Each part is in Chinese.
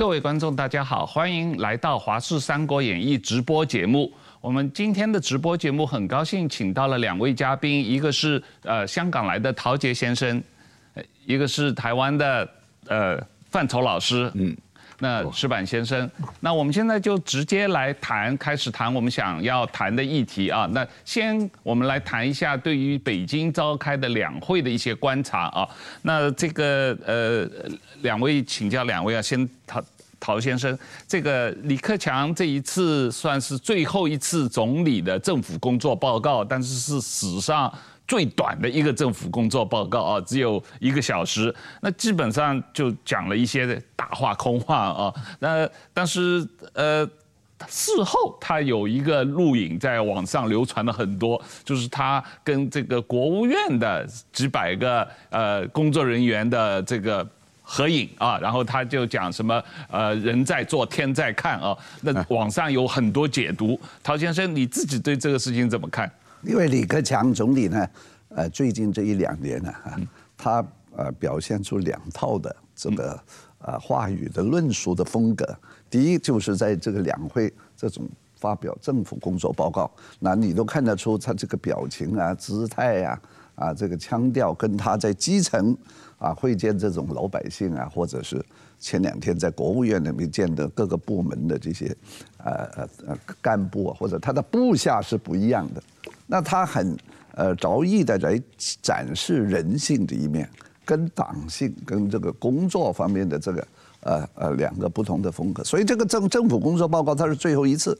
各位观众，大家好，欢迎来到《华视三国演义》直播节目。我们今天的直播节目很高兴请到了两位嘉宾，一个是呃香港来的陶杰先生，一个是台湾的呃范畴老师。嗯。那石板先生，那我们现在就直接来谈，开始谈我们想要谈的议题啊。那先我们来谈一下对于北京召开的两会的一些观察啊。那这个呃，两位请教两位啊，先陶陶先生，这个李克强这一次算是最后一次总理的政府工作报告，但是是史上。最短的一个政府工作报告啊，只有一个小时，那基本上就讲了一些大话空话啊。那但是呃，事后他有一个录影在网上流传了很多，就是他跟这个国务院的几百个呃工作人员的这个合影啊，然后他就讲什么呃人在做天在看啊。那网上有很多解读，陶先生你自己对这个事情怎么看？因为李克强总理呢，呃，最近这一两年呢，他呃表现出两套的这个呃话语的论述的风格。第一就是在这个两会这种发表政府工作报告，那你都看得出他这个表情啊、姿态呀、啊、这个腔调，跟他在基层啊会见这种老百姓啊，或者是前两天在国务院里面见的各个部门的这些呃呃干部啊，或者他的部下是不一样的。那他很呃着意的来展示人性的一面，跟党性跟这个工作方面的这个呃呃两个不同的风格，所以这个政政府工作报告它是最后一次，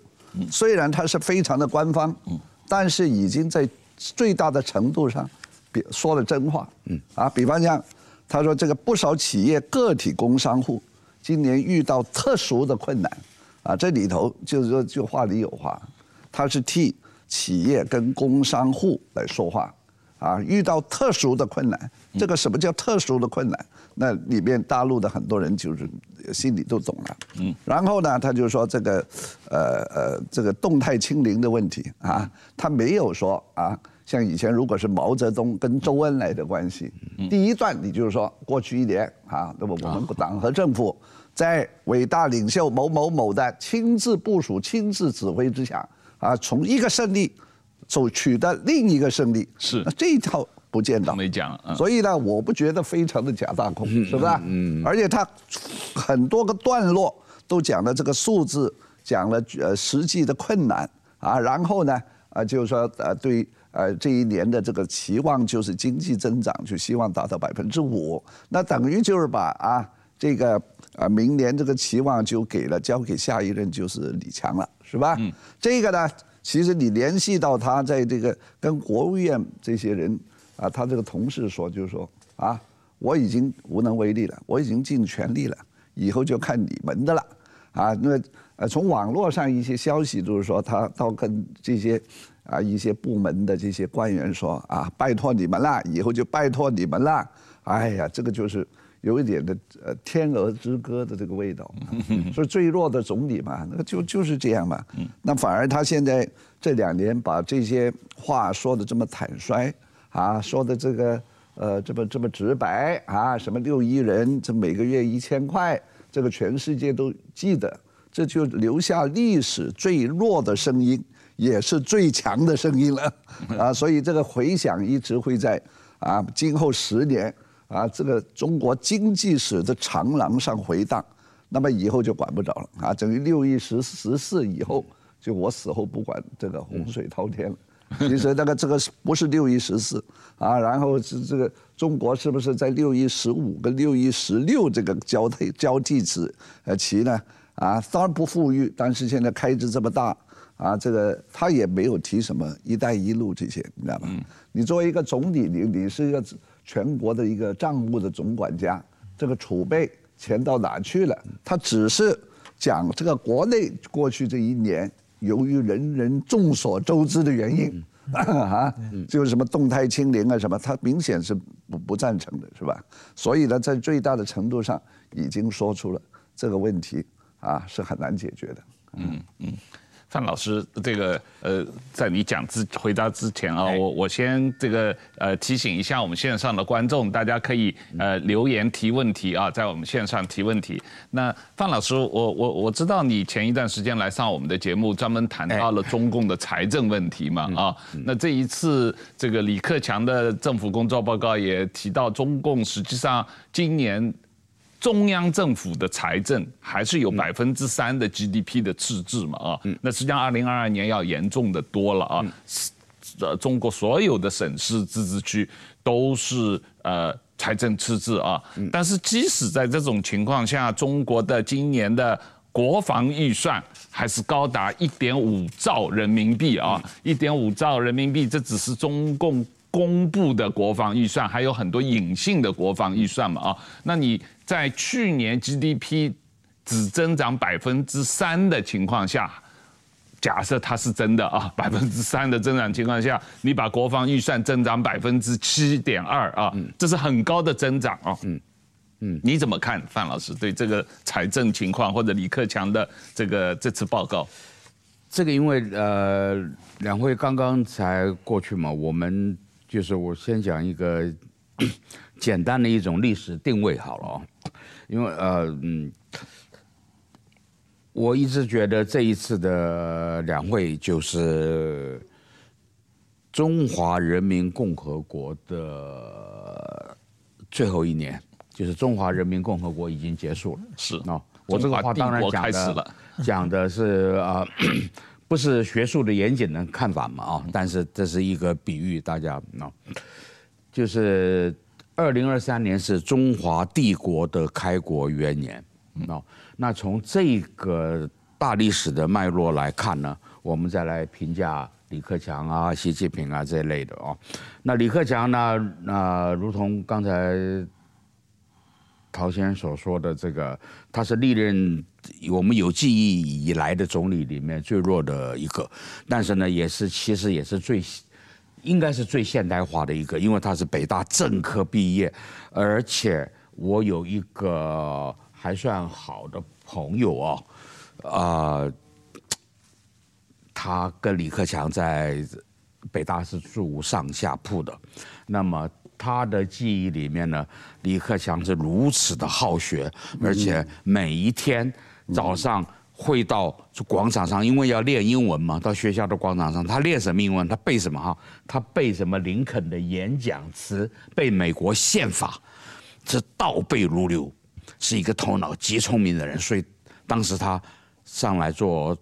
虽然它是非常的官方，但是已经在最大的程度上，比说了真话，啊，比方讲，他说这个不少企业个体工商户今年遇到特殊的困难，啊，这里头就是说就话里有话，他是替。企业跟工商户来说话，啊，遇到特殊的困难，这个什么叫特殊的困难？那里面大陆的很多人就是心里都懂了。嗯，然后呢，他就说这个，呃呃，这个动态清零的问题啊，他没有说啊，像以前如果是毛泽东跟周恩来的关系，第一段你就是说过去一年啊，那么我们党和政府在伟大领袖某某某的亲自部署、亲自指挥之下。啊，从一个胜利走取得另一个胜利，是。这一套不见得没讲，嗯、所以呢，我不觉得非常的假大空，是不是？嗯，而且他很多个段落都讲了这个数字，讲了呃实际的困难啊，然后呢啊就是说呃对呃这一年的这个期望就是经济增长就希望达到百分之五，那等于就是把啊这个啊明年这个期望就给了交给下一任就是李强了。是吧？嗯，这个呢，其实你联系到他在这个跟国务院这些人啊，他这个同事说，就是说啊，我已经无能为力了，我已经尽全力了，以后就看你们的了，啊，那呃，从网络上一些消息就是说，他到跟这些啊一些部门的这些官员说啊，拜托你们了，以后就拜托你们了，哎呀，这个就是。有一点的呃天鹅之歌的这个味道，所以最弱的总理嘛，那个就就是这样嘛。那反而他现在这两年把这些话说的这么坦率啊，说的这个呃这么这么直白啊，什么六亿人这每个月一千块，这个全世界都记得，这就留下历史最弱的声音，也是最强的声音了啊。所以这个回响一直会在啊，今后十年。啊，这个中国经济史的长廊上回荡，那么以后就管不着了啊！等于六一十十四以后，就我死后不管这个洪水滔天了。其实那个这个不是六一十四啊，然后是这个中国是不是在六一十五跟六一十六这个交替交替时呃期呢？啊，当然不富裕，但是现在开支这么大啊，这个他也没有提什么“一带一路”这些，你知道吧？你作为一个总理，你你是一个。全国的一个账务的总管家，这个储备钱到哪去了？他只是讲这个国内过去这一年，由于人人众所周知的原因，啊，就是什么动态清零啊什么，他明显是不不赞成的，是吧？所以呢，在最大的程度上已经说出了这个问题啊是很难解决的。嗯嗯。范老师，这个呃，在你讲之回答之前啊，我我先这个呃提醒一下我们线上的观众，大家可以呃留言提问题啊，在我们线上提问题。那范老师，我我我知道你前一段时间来上我们的节目，专门谈到了中共的财政问题嘛啊。那这一次这个李克强的政府工作报告也提到，中共实际上今年。中央政府的财政还是有百分之三的 GDP 的赤字嘛啊，那实际上二零二二年要严重的多了啊，呃，中国所有的省市自治区都是呃财政赤字啊，但是即使在这种情况下，中国的今年的国防预算还是高达一点五兆人民币啊，一点五兆人民币，这只是中共公布的国防预算，还有很多隐性的国防预算嘛啊，那你。在去年 GDP 只增长百分之三的情况下，假设它是真的啊，百分之三的增长情况下，你把国防预算增长百分之七点二啊，这是很高的增长啊。嗯嗯，你怎么看，范老师对这个财政情况或者李克强的这个这次报告？这个因为呃，两会刚刚才过去嘛，我们就是我先讲一个。简单的一种历史定位好了啊，因为呃嗯，我一直觉得这一次的两会就是中华人民共和国的最后一年，就是中华人民共和国已经结束了。是啊，我这个话当然讲的讲的是啊，不是学术的严谨的看法嘛啊，但是这是一个比喻，大家啊，就是。二零二三年是中华帝国的开国元年，哦，那从这个大历史的脉络来看呢，我们再来评价李克强啊、习近平啊这一类的哦。那李克强呢，那如同刚才陶先生所说的，这个他是历任我们有记忆以来的总理里面最弱的一个，但是呢，也是其实也是最。应该是最现代化的一个，因为他是北大政科毕业，而且我有一个还算好的朋友哦，啊，他跟李克强在北大是住上下铺的，那么他的记忆里面呢，李克强是如此的好学，而且每一天早上。会到广场上，因为要练英文嘛。到学校的广场上，他练什么英文？他背什么哈？他背什么林肯的演讲词，背美国宪法，这倒背如流，是一个头脑极聪明的人。所以当时他上来做，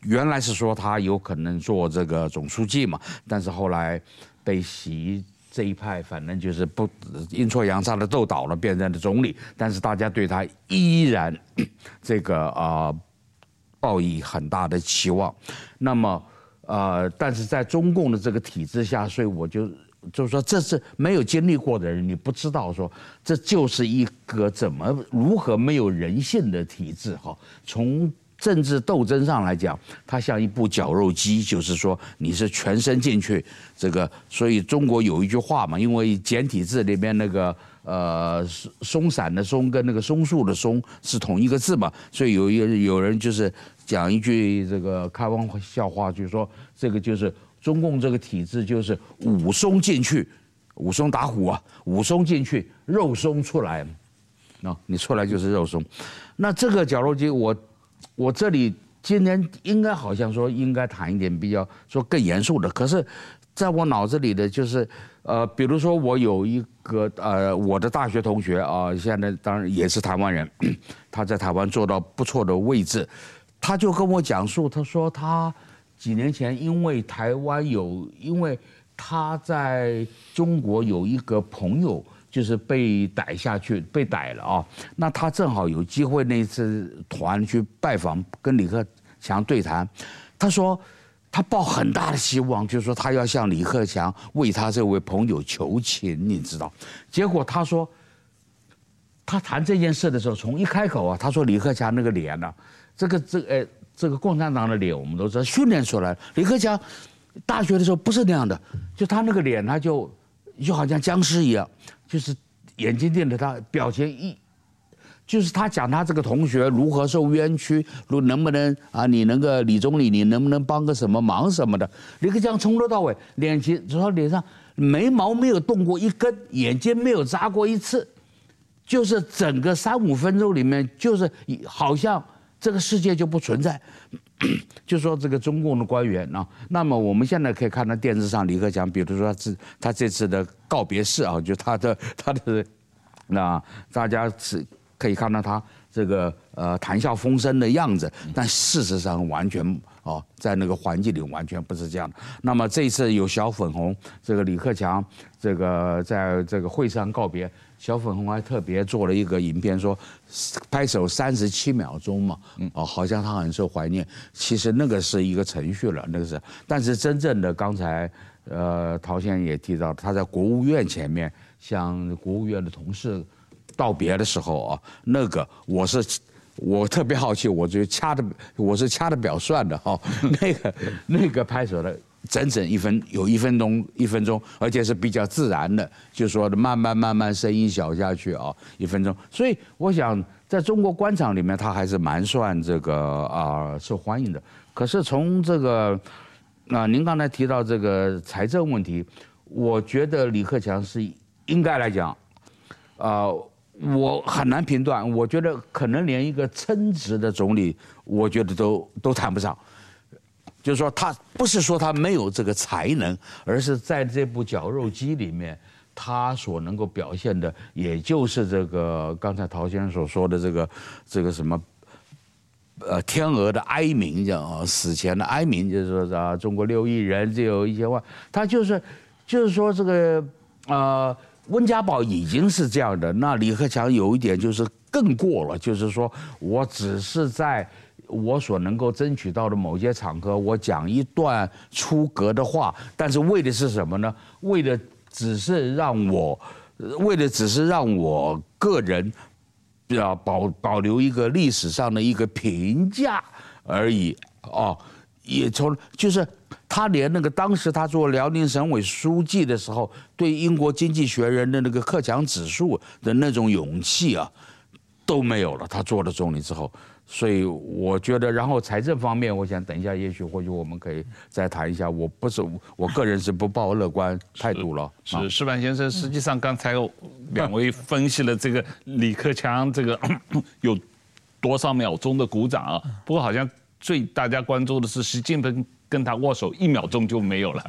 原来是说他有可能做这个总书记嘛，但是后来被习这一派反正就是不阴错阳差的斗倒了，变成了总理。但是大家对他依然这个啊。呃抱以很大的期望，那么，呃，但是在中共的这个体制下，所以我就就是说，这是没有经历过的人，你不知道说，这就是一个怎么如何没有人性的体制哈。从政治斗争上来讲，它像一部绞肉机，就是说你是全身进去这个，所以中国有一句话嘛，因为简体字里面那个。呃，松散的松跟那个松树的松是同一个字嘛，所以有一有人就是讲一句这个开玩笑话，就是说这个就是中共这个体制就是武松进去，武松打虎啊，武松进去，肉松出来，那你出来就是肉松。那这个绞肉机，我我这里今天应该好像说应该谈一点比较说更严肃的，可是在我脑子里的就是。呃，比如说我有一个呃，我的大学同学啊，现在当然也是台湾人，他在台湾做到不错的位置，他就跟我讲述，他说他几年前因为台湾有，因为他在中国有一个朋友就是被逮下去，被逮了啊，那他正好有机会那次团去拜访，跟李克强对谈，他说。他抱很大的希望，就是说他要向李克强为他这位朋友求情，你知道？结果他说，他谈这件事的时候，从一开口啊，他说李克强那个脸呢、啊，这个这个呃这个共产党的脸我们都知道训练出来。李克强大学的时候不是那样的，就他那个脸，他就就好像僵尸一样，就是眼睛盯着他，表情一就是他讲他这个同学如何受冤屈，如能不能啊，你那个李总理，你能不能帮个什么忙什么的？李克强从头到尾脸前，至少脸上眉毛没有动过一根，眼睛没有眨过一次，就是整个三五分钟里面，就是好像这个世界就不存在。就说这个中共的官员啊，那么我们现在可以看到电视上李克强，比如说他这他这次的告别式啊，就他的 他的那大家是。可以看到他这个呃谈笑风生的样子，但事实上完全哦，在那个环境里完全不是这样的。那么这一次有小粉红，这个李克强这个在这个会上告别，小粉红还特别做了一个影片，说拍手三十七秒钟嘛，哦，好像他很受怀念。其实那个是一个程序了，那个是。但是真正的刚才呃陶先生也提到，他在国务院前面向国务院的同事。道别的时候啊，那个我是我特别好奇，我就掐的我是掐的表算的哈，那个那个拍手的整整一分有一分钟一分钟，而且是比较自然的，就说的慢慢慢慢声音小下去啊，一分钟。所以我想在中国官场里面，他还是蛮算这个啊受欢迎的。可是从这个啊，您刚才提到这个财政问题，我觉得李克强是应该来讲啊。我很难评断，我觉得可能连一个称职的总理，我觉得都都谈不上。就是说，他不是说他没有这个才能，而是在这部绞肉机里面，他所能够表现的，也就是这个刚才陶先生所说的这个这个什么，呃，天鹅的哀鸣，叫，死前的哀鸣，就是说啊，中国六亿人只有一千万，他就是就是说这个呃。温家宝已经是这样的，那李克强有一点就是更过了，就是说我只是在我所能够争取到的某些场合，我讲一段出格的话，但是为的是什么呢？为的只是让我，为的只是让我个人，要保保留一个历史上的一个评价而已哦，也从就是。他连那个当时他做辽宁省委书记的时候，对英国经济学人的那个克强指数的那种勇气啊，都没有了。他做了总理之后，所以我觉得，然后财政方面，我想等一下，也许或许我们可以再谈一下。我不是我个人是不抱乐观态度了。是，是矢板先生，实际上刚才两位分析了这个李克强这个 有多少秒钟的鼓掌啊？不过好像最大家关注的是习近平。跟他握手一秒钟就没有了。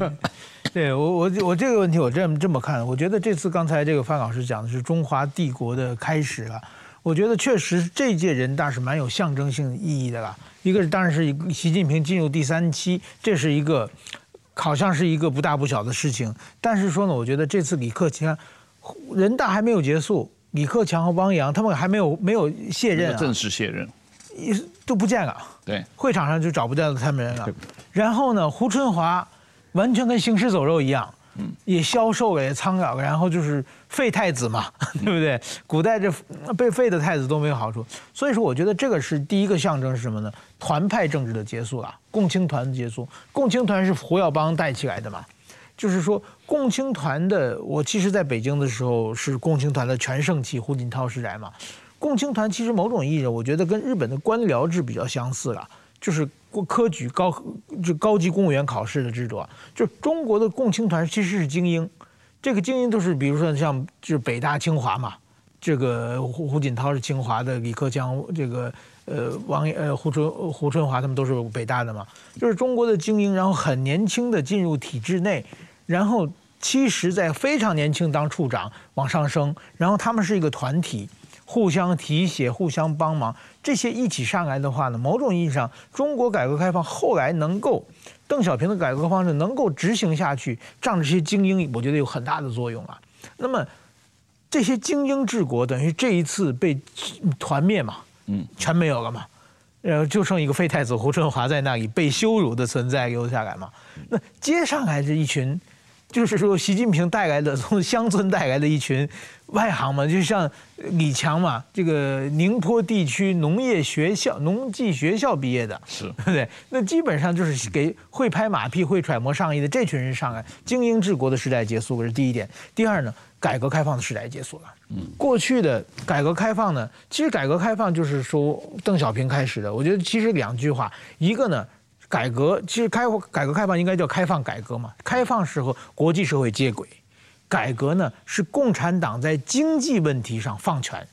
对我我我这个问题我这么这么看，我觉得这次刚才这个范老师讲的是中华帝国的开始了。我觉得确实这届人大是蛮有象征性意义的啦。一个是当然是习近平进入第三期，这是一个好像是一个不大不小的事情。但是说呢，我觉得这次李克强人大还没有结束，李克强和汪洋他们还没有没有卸任啊，正式卸任。一都不见了，对，会场上就找不到他们人了。然后呢，胡春华完全跟行尸走肉一样，嗯，也消瘦了，也苍老了。然后就是废太子嘛，对不对？古代这被废的太子都没有好处。所以说，我觉得这个是第一个象征是什么呢？团派政治的结束了，共青团的结束。共青团是胡耀邦带起来的嘛，就是说共青团的。我其实在北京的时候是共青团的全盛期，胡锦涛时代嘛。共青团其实某种意义上，我觉得跟日本的官僚制比较相似了，就是科举高就高级公务员考试的制度啊。就中国的共青团其实是精英，这个精英都是比如说像就是北大清华嘛，这个胡胡锦涛是清华的，李克强这个呃王呃胡春胡春华他们都是北大的嘛，就是中国的精英，然后很年轻的进入体制内，然后其实在非常年轻当处长往上升，然后他们是一个团体。互相提携，互相帮忙，这些一起上来的话呢，某种意义上，中国改革开放后来能够，邓小平的改革方式能够执行下去，仗着这些精英，我觉得有很大的作用啊。那么，这些精英治国，等于这一次被团灭嘛，嗯，全没有了嘛，呃，就剩一个废太子胡春华在那里被羞辱的存在留下来嘛。那接上来这一群。就是说习近平带来的从乡村带来的一群外行嘛，就像李强嘛，这个宁波地区农业学校、农技学校毕业的，是，对不对？那基本上就是给会拍马屁、会揣摩上意的这群人上来，精英治国的时代结束，这是第一点。第二呢，改革开放的时代结束了。嗯，过去的改革开放呢，其实改革开放就是说邓小平开始的。我觉得其实两句话，一个呢。改革其实开改革开放应该叫开放改革嘛，开放是和国际社会接轨，改革呢是共产党在经济问题上放权，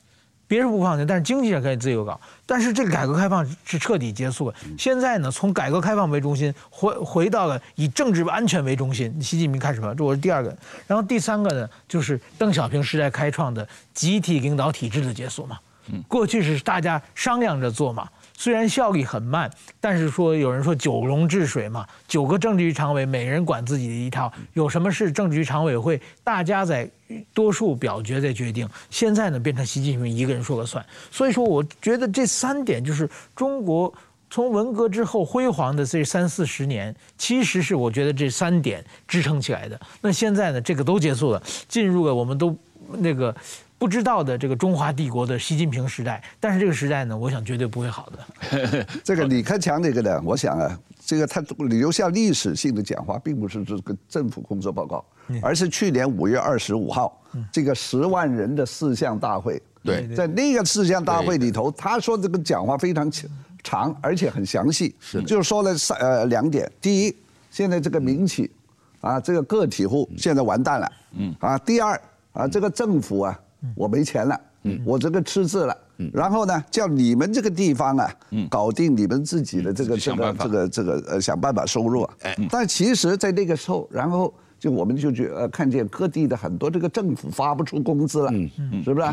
别人不放权，但是经济上可以自由搞。但是这个改革开放是彻底结束了，现在呢从改革开放为中心回回到了以政治安全为中心。习近平开始吧，这我是第二个。然后第三个呢就是邓小平时代开创的集体领导体制的结束嘛。过去是大家商量着做嘛。虽然效率很慢，但是说有人说九龙治水嘛，九个政治局常委每人管自己的一套，有什么事政治局常委会大家在多数表决在决定。现在呢变成习近平一个人说了算，所以说我觉得这三点就是中国从文革之后辉煌的这三四十年，其实是我觉得这三点支撑起来的。那现在呢这个都结束了，进入了我们都那个。不知道的这个中华帝国的习近平时代，但是这个时代呢，我想绝对不会好的。这个李克强这个呢，我想啊，这个他留下历史性的讲话，并不是这个政府工作报告，而是去年五月二十五号这个十万人的四项大会。对，在那个四项大会里头，他说这个讲话非常长，而且很详细，是就说了三呃两点：第一，现在这个民企啊，这个个体户现在完蛋了，嗯。啊；第二啊，这个政府啊。我没钱了，我这个赤字了，然后呢，叫你们这个地方啊，搞定你们自己的这个这个这个这个呃，想办法收入。但其实，在那个时候，然后就我们就觉呃看见各地的很多这个政府发不出工资了，是不是？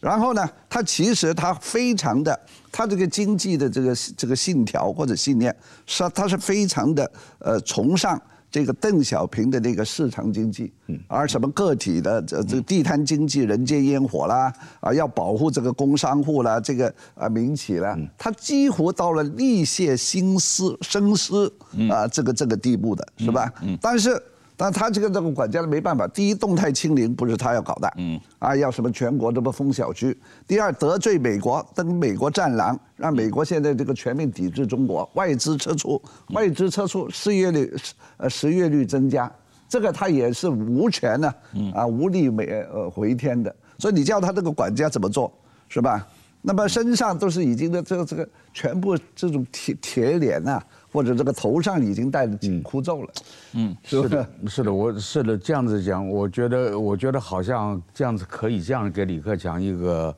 然后呢，他其实他非常的，他这个经济的这个这个信条或者信念，是他是非常的呃崇尚。这个邓小平的那个市场经济，而什么个体的这这地摊经济、人间烟火啦，啊，要保护这个工商户啦，这个啊民企啦，他几乎到了力泄心思深思啊这个这个地步的是吧？但是。但他这个这个管家的没办法，第一动态清零不是他要搞的，嗯，啊要什么全国这么封小区，第二得罪美国登美国战狼，让美国现在这个全面抵制中国，外资撤出，外资撤出，失业率呃失业率增加，这个他也是无权呢，啊无力美呃回天的，所以你叫他这个管家怎么做，是吧？那么身上都是已经的这个这个全部这种铁铁脸呐。或者这个头上已经戴着紧箍咒了，嗯，是的，是的，我是的，这样子讲，我觉得，我觉得好像这样子可以这样给李克强一个，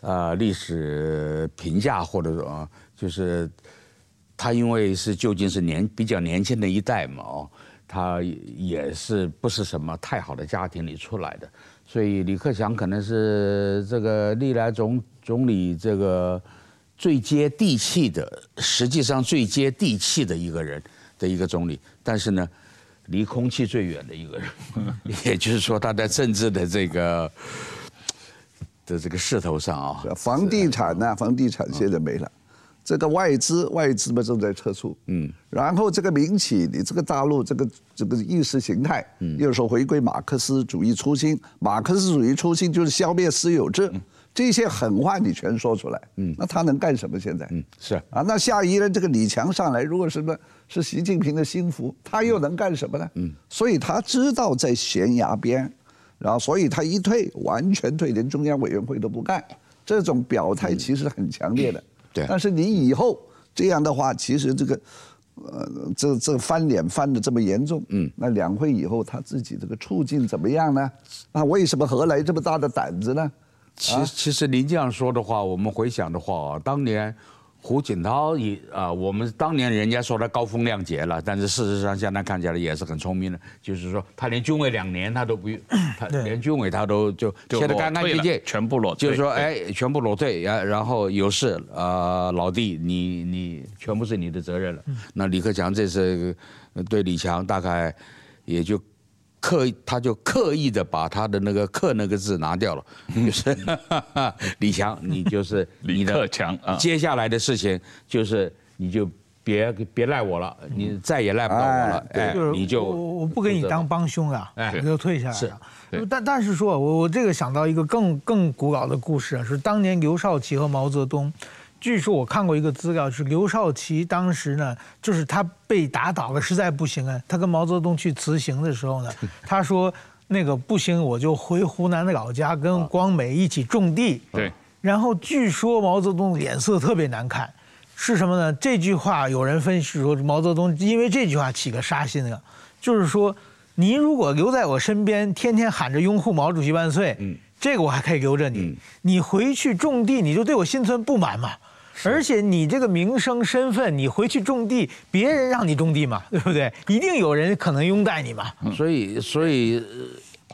呃，历史评价，或者说，就是他因为是究竟是年比较年轻的一代嘛，哦，他也是不是什么太好的家庭里出来的，所以李克强可能是这个历来总总理这个。最接地气的，实际上最接地气的一个人的一个总理，但是呢，离空气最远的一个人，也就是说他在政治的这个的这个势头上啊，房地产呢，房地产现在没了，这个外资外资嘛正在撤出，嗯，然后这个民企，你这个大陆这个这个意识形态，嗯。又说回归马克思主义初心，马克思主义初心就是消灭私有制。这些狠话你全说出来，嗯，那他能干什么？现在，嗯，是啊，那下一任这个李强上来，如果什么是习近平的心腹，他又能干什么呢？嗯，所以他知道在悬崖边，然后所以他一退，完全退，连中央委员会都不干，这种表态其实很强烈的。对，但是你以后这样的话，其实这个，呃，这这翻脸翻的这么严重，嗯，那两会以后他自己这个处境怎么样呢？那，为什么何来这么大的胆子呢？其，其实您这样说的话，我们回想的话啊，当年胡锦涛也啊，我们当年人家说他高风亮节了，但是事实上现在看起来也是很聪明的，就是说他连军委两年他都不用，他连军委他都就现在干干净净，全部裸，就是说哎，全部裸退，然然后有事啊，老弟你你全部是你的责任了。那李克强这次对李强大概也就。刻意，他就刻意的把他的那个“克”那个字拿掉了，就是 李强，你就是 李克强啊。接下来的事情就是你就别别赖我了，你再也赖不到我了，哎，你就我我不给你当帮凶了，哎，我就退下来了。是，但但是说，我我这个想到一个更更古老的故事啊，是当年刘少奇和毛泽东。据说我看过一个资料，是刘少奇当时呢，就是他被打倒了，实在不行啊，他跟毛泽东去辞行的时候呢，他说那个不行，我就回湖南的老家跟光美一起种地。对。然后据说毛泽东脸色特别难看，是什么呢？这句话有人分析说，毛泽东因为这句话起个杀心了，就是说，你如果留在我身边，天天喊着拥护毛主席万岁，嗯，这个我还可以留着你。你回去种地，你就对我心存不满嘛。而且你这个名声身份，你回去种地，别人让你种地嘛，对不对？一定有人可能拥戴你嘛。所以，所以，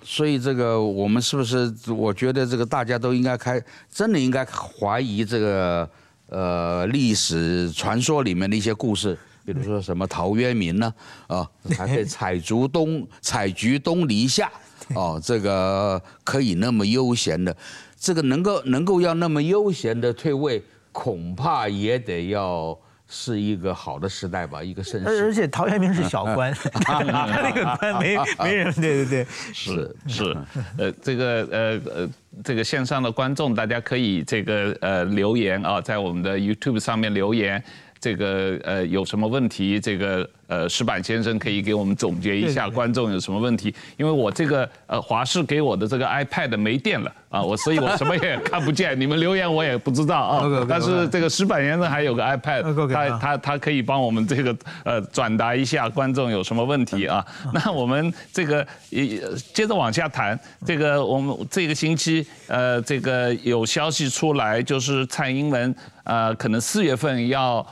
所以这个我们是不是？我觉得这个大家都应该开，真的应该怀疑这个呃历史传说里面的一些故事，比如说什么陶渊明呢？啊，还可以采竹东采菊东篱下，哦，这个可以那么悠闲的，这个能够能够要那么悠闲的退位。恐怕也得要是一个好的时代吧，一个盛世。而且陶渊明是小官，他那个官没没人，对对对，是是，呃，这个呃呃，这个线上的观众，大家可以这个呃留言啊，在我们的 YouTube 上面留言。这个呃有什么问题？这个呃石板先生可以给我们总结一下观众有什么问题？因为我这个呃华视给我的这个 iPad 没电了啊，我所以我什么也看不见，你们留言我也不知道啊。但是这个石板先生还有个 iPad，他他他可以帮我们这个呃转达一下观众有什么问题啊？那我们这个也接着往下谈，这个我们这个星期呃这个有消息出来，就是蔡英文呃可能四月份要。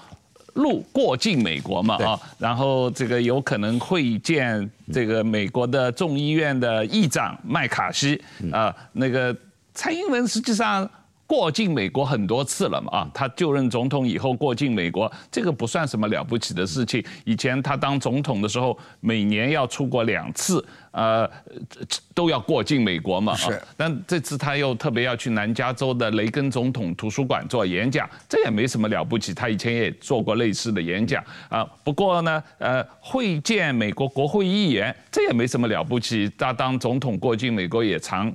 路过境美国嘛啊，然后这个有可能会见这个美国的众议院的议长麦卡锡啊，那个蔡英文实际上。过境美国很多次了嘛啊，他就任总统以后过境美国，这个不算什么了不起的事情。以前他当总统的时候，每年要出国两次，呃，都要过境美国嘛啊。是。但这次他又特别要去南加州的雷根总统图书馆做演讲，这也没什么了不起。他以前也做过类似的演讲啊。不过呢，呃，会见美国国会议员，这也没什么了不起。他当总统过境美国也常。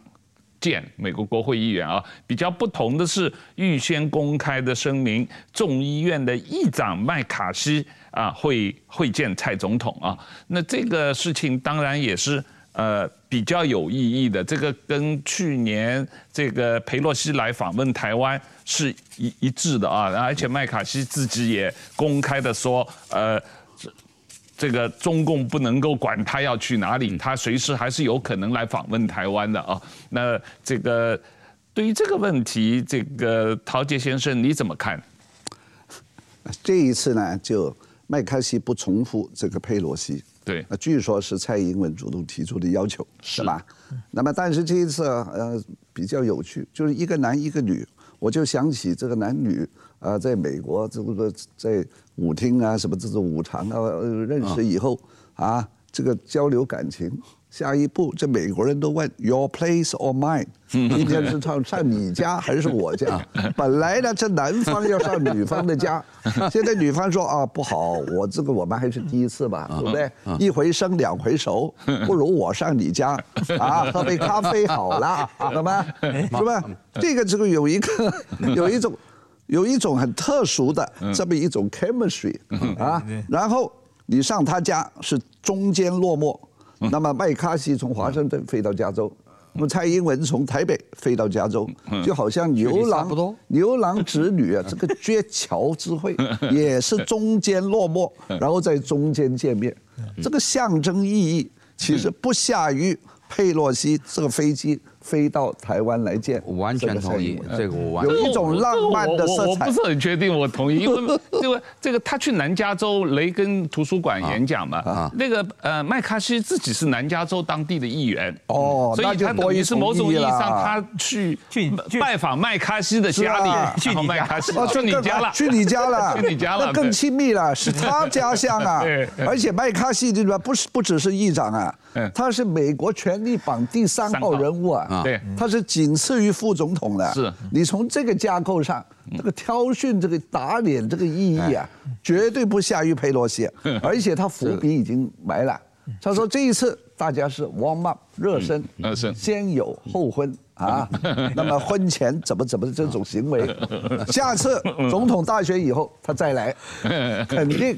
见美国国会议员啊，比较不同的是预先公开的声明，众议院的议长麦卡锡啊会会见蔡总统啊，那这个事情当然也是呃比较有意义的，这个跟去年这个裴洛西来访问台湾是一一致的啊，而且麦卡锡自己也公开的说呃。这个中共不能够管他要去哪里，他随时还是有可能来访问台湾的啊。那这个对于这个问题，这个陶杰先生你怎么看？这一次呢，就麦卡锡不重复这个佩洛西，对，那据说是蔡英文主动提出的要求，是吧？那么但是这一次呃比较有趣，就是一个男一个女，我就想起这个男女。啊，在美国这个在舞厅啊，什么这种舞场啊，认识以后啊，这个交流感情，下一步这美国人都问 Your place or mine？今天是上上你家还是我家？本来呢，这男方要上女方的家，现在女方说啊不好，我这个我们还是第一次吧，对不对？一回生两回熟，不如我上你家啊，喝杯咖啡好了，好吗？是吧？这个这个有一个有一种。有一种很特殊的这么一种 chemistry 啊，然后你上他家是中间落寞，那么麦卡锡从华盛顿飞到加州，那么蔡英文从台北飞到加州，就好像牛郎牛郎织女啊，这个鹊桥之会 也是中间落寞，然后在中间见面，这个象征意义其实不下于佩洛西这个飞机。飞到台湾来见，我完全同意这个，我完全有一种浪漫的色彩。我不是很确定，我同意，因为 因为这个他去南加州雷根图书馆演讲嘛，那个呃麦卡锡自己是南加州当地的议员哦，所以他等于是某种意义上他去去拜访麦卡锡的家里，去麦卡锡去你家了，去你家了，去你家了，那更亲密了，是他家乡啊，而且麦卡锡对吧？不是不只是议长啊。他是美国权力榜第三号人物啊，对，他是仅次于副总统的。是，你从这个架构上，这个挑衅、这个打脸这个意义啊，绝对不下于佩洛西，而且他伏笔已经埋了。他说这一次大家是 warm up 热身，热身，先有后婚。啊，那么婚前怎么怎么这种行为，下次总统大选以后他再来，肯定。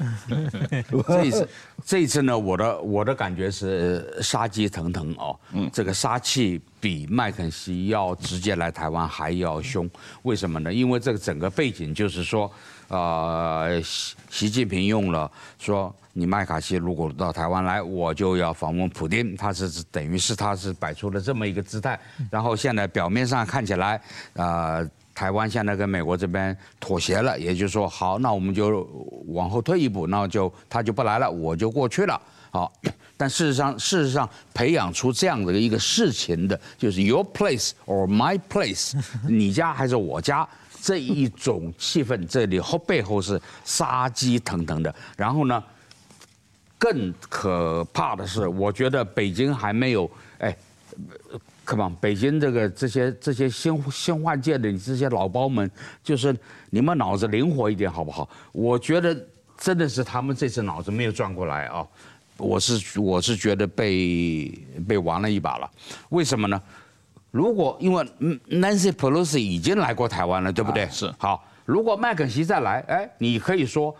这一次，这一次呢，我的我的感觉是杀机腾腾哦，这个杀气比麦肯锡要直接来台湾还要凶。为什么呢？因为这个整个背景就是说，呃，习习近平用了说。你麦卡锡如果到台湾来，我就要访问普京，他是等于是他是摆出了这么一个姿态，然后现在表面上看起来，呃，台湾现在跟美国这边妥协了，也就是说，好，那我们就往后退一步，那就他就不来了，我就过去了，好，但事实上，事实上培养出这样的一个事情的，就是 your place or my place，你家还是我家这一种气氛，这里后背后是杀机腾腾的，然后呢？更可怕的是，我觉得北京还没有哎，come on，北京这个这些这些新新换届的这些老包们，就是你们脑子灵活一点好不好？我觉得真的是他们这次脑子没有转过来啊！我是我是觉得被被玩了一把了。为什么呢？如果因为 Nancy Pelosi 已经来过台湾了，对不对？是。好，如果麦肯锡再来，哎，你可以说。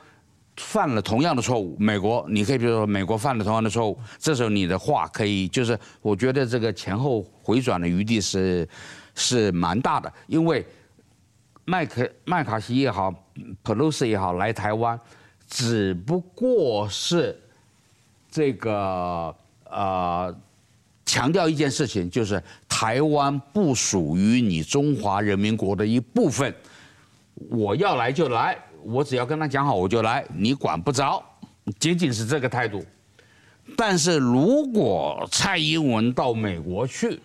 犯了同样的错误，美国，你可以比如说美国犯了同样的错误，这时候你的话可以就是，我觉得这个前后回转的余地是是蛮大的，因为麦克麦卡锡也好，佩洛西也好来台湾，只不过是这个呃强调一件事情，就是台湾不属于你中华人民国的一部分，我要来就来。我只要跟他讲好，我就来，你管不着，仅仅是这个态度。但是如果蔡英文到美国去，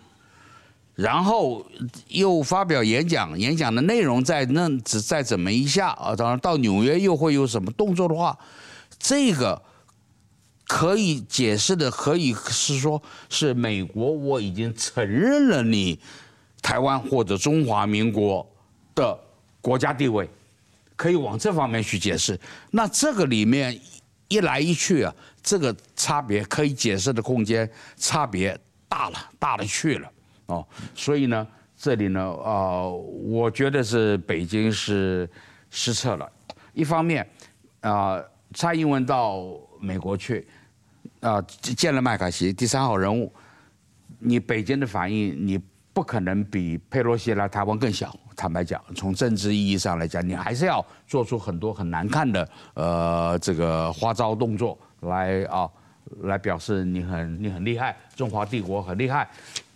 然后又发表演讲，演讲的内容再那再怎么一下啊，当然到纽约又会有什么动作的话，这个可以解释的可以是说，是美国我已经承认了你台湾或者中华民国的国家地位。可以往这方面去解释，那这个里面一来一去啊，这个差别可以解释的空间差别大了，大了去了哦。所以呢，这里呢，呃，我觉得是北京是失策了。一方面，啊、蔡英文到美国去，啊、见了麦卡锡第三号人物，你北京的反应，你不可能比佩洛西来台湾更小。坦白讲，从政治意义上来讲，你还是要做出很多很难看的呃这个花招动作来啊，来表示你很你很厉害，中华帝国很厉害，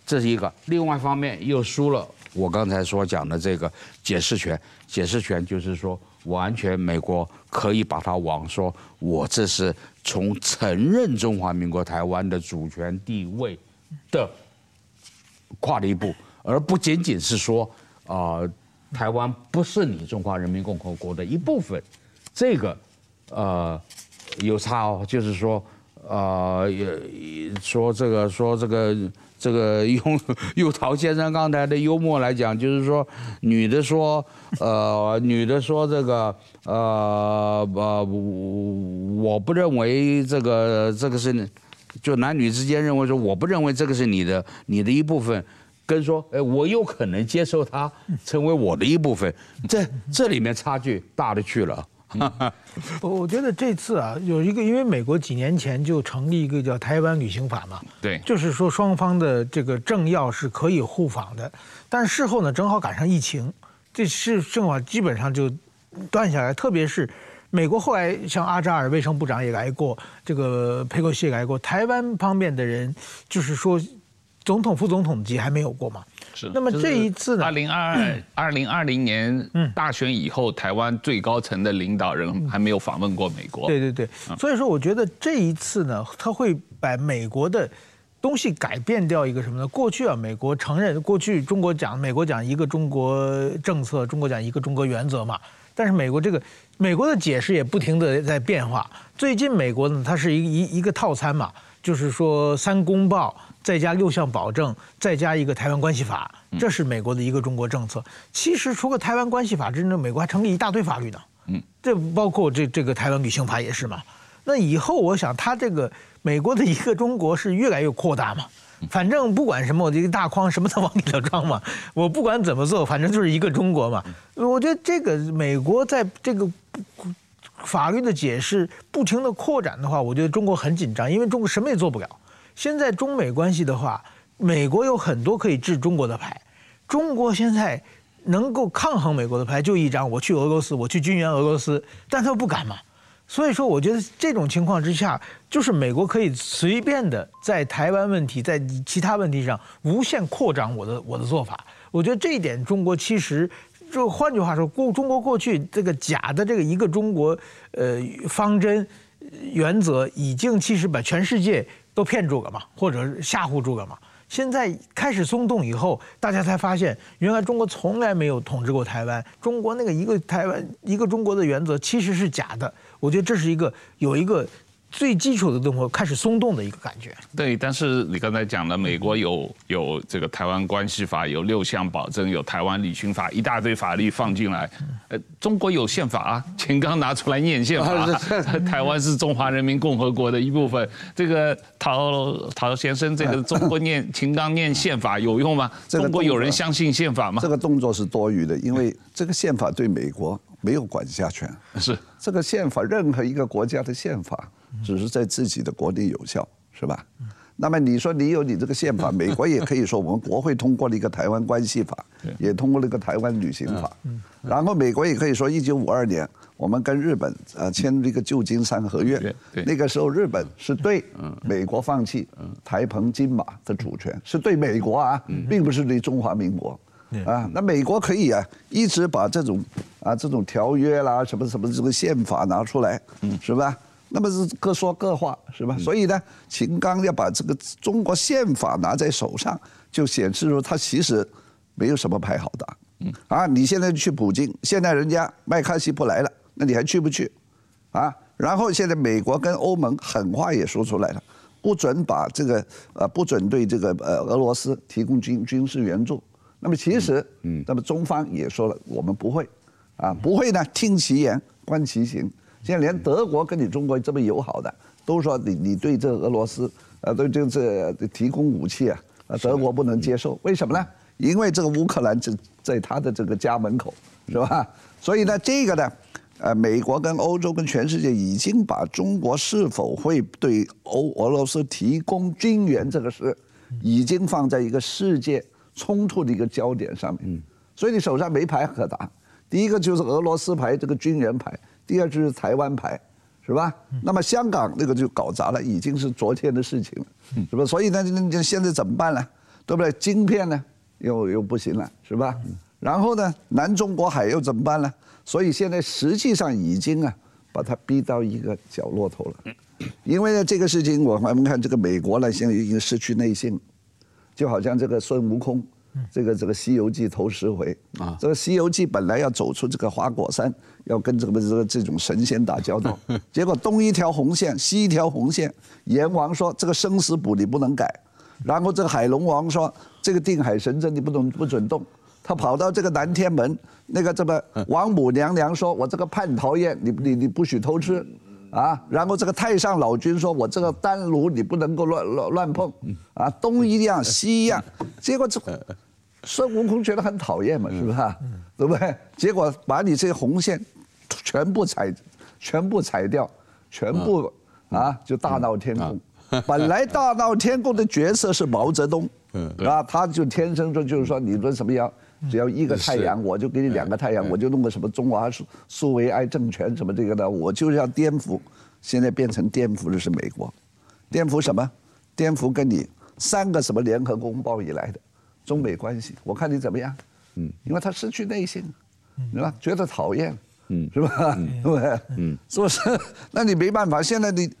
这是一个。另外一方面又输了我刚才所讲的这个解释权，解释权就是说完全美国可以把它往说我这是从承认中华民国台湾的主权地位的跨了一步，而不仅仅是说。啊、台湾不是你中华人民共和国的一部分，这个呃有差哦，就是说呃说这个说这个这个用用陶先生刚才的幽默来讲，就是说女的说呃女的说这个呃呃我不认为这个这个是就男女之间认为说我不认为这个是你的你的一部分。跟说，哎，我有可能接受他成为我的一部分，这这里面差距大的去了。我 我觉得这次啊，有一个，因为美国几年前就成立一个叫台湾旅行法嘛，对，就是说双方的这个政要是可以互访的，但事后呢，正好赶上疫情，这是正好基本上就断下来。特别是美国后来像阿扎尔卫生部长也来过，这个佩洛西也来过，台湾方面的人就是说。总统、副总统级还没有过嘛？是。那么这一次呢？二零二二二零二零年大选以后，台湾最高层的领导人还没有访问过美国。对对对。所以说，我觉得这一次呢，他会把美国的东西改变掉一个什么呢？过去啊，美国承认过去中国讲美国讲一个中国政策，中国讲一个中国原则嘛。但是美国这个美国的解释也不停的在变化。最近美国呢，它是一一一个套餐嘛。就是说三公报，再加六项保证，再加一个台湾关系法，这是美国的一个中国政策。其实除了台湾关系法之外，美国还成立一大堆法律呢。嗯，这包括这这个台湾旅行法也是嘛。那以后我想，他这个美国的一个中国是越来越扩大嘛。反正不管什么，我这个大框什么都往里头装嘛。我不管怎么做，反正就是一个中国嘛。我觉得这个美国在这个法律的解释不停的扩展的话，我觉得中国很紧张，因为中国什么也做不了。现在中美关系的话，美国有很多可以治中国的牌，中国现在能够抗衡美国的牌就一张，我去俄罗斯，我去军援俄罗斯，但他又不敢嘛。所以说，我觉得这种情况之下，就是美国可以随便的在台湾问题、在其他问题上无限扩张我的我的做法。我觉得这一点，中国其实就换句话说，过中国过去这个假的这个一个中国呃方针原则，已经其实把全世界都骗住了嘛，或者吓唬住了嘛。现在开始松动以后，大家才发现，原来中国从来没有统治过台湾，中国那个一个台湾一个中国的原则其实是假的。我觉得这是一个有一个最基础的东西开始松动的一个感觉。对，但是你刚才讲了，美国有有这个台湾关系法，有六项保证，有台湾旅行法，一大堆法律放进来。呃，中国有宪法啊，秦刚拿出来念宪法，台湾是中华人民共和国的一部分。这个陶陶先生，这个中国念秦刚念宪法有用吗？中国有人相信宪法吗？这个动作是多余的，因为这个宪法对美国。没有管辖权，是这个宪法，任何一个国家的宪法，只是在自己的国内有效，是吧？那么你说你有你这个宪法，美国也可以说我们国会通过了一个台湾关系法，也通过了一个台湾旅行法，然后美国也可以说一九五二年我们跟日本呃签了一个旧金山合约，那个时候日本是对美国放弃台澎金马的主权，是对美国啊，并不是对中华民国。啊，那美国可以啊，一直把这种啊这种条约啦，什么什么这个宪法拿出来，是吧？那么是各说各话，是吧？所以呢，秦刚要把这个中国宪法拿在手上，就显示出他其实没有什么牌好打。啊，你现在去普京，现在人家麦卡锡不来了，那你还去不去？啊，然后现在美国跟欧盟狠话也说出来了，不准把这个呃不准对这个呃俄罗斯提供军军事援助。那么其实，嗯，那么中方也说了，我们不会，啊，不会呢，听其言，观其行。现在连德国跟你中国这么友好的，都说你你对这俄罗斯，呃，对这这提供武器啊，德国不能接受。为什么呢？因为这个乌克兰在在他的这个家门口，是吧？所以呢，这个呢，呃，美国跟欧洲跟全世界已经把中国是否会对欧俄罗斯提供军援这个事，已经放在一个世界。冲突的一个焦点上面，所以你手上没牌可打。第一个就是俄罗斯牌，这个军援牌；第二就是台湾牌，是吧？那么香港那个就搞砸了，已经是昨天的事情了，是吧？所以呢，那现在怎么办呢？对不对？晶片呢，又又不行了，是吧？然后呢，南中国海又怎么办呢？所以现在实际上已经啊，把它逼到一个角落头了。因为呢，这个事情我们看这个美国呢，现在已经失去内信。就好像这个孙悟空，这个这个《西游记》头十回啊，这个《西游记》本来要走出这个花果山，要跟这个这个这种神仙打交道，结果东一条红线，西一条红线，阎王说这个生死簿你不能改，然后这个海龙王说这个定海神针你不能不准动，他跑到这个南天门，那个这个王母娘娘说我这个蟠桃宴你你你不许偷吃。啊，然后这个太上老君说：“我这个丹炉你不能够乱乱乱碰，啊，东一样西一样。”结果这孙悟空觉得很讨厌嘛，是不是？对不对？结果把你这些红线全部踩，全部踩掉，全部啊就大闹天宫。本来大闹天宫的角色是毛泽东，啊，他就天生说就是说你论什么样。只要一个太阳，我就给你两个太阳，我就弄个什么中华苏苏维埃政权什么这个的，我就是要颠覆。现在变成颠覆的是美国，颠覆什么？颠覆跟你三个什么联合公报以来的中美关系，我看你怎么样？嗯，因为他失去内心，对吧？觉得讨厌，嗯，是吧？对？嗯，是不是？那你没办法，现在你。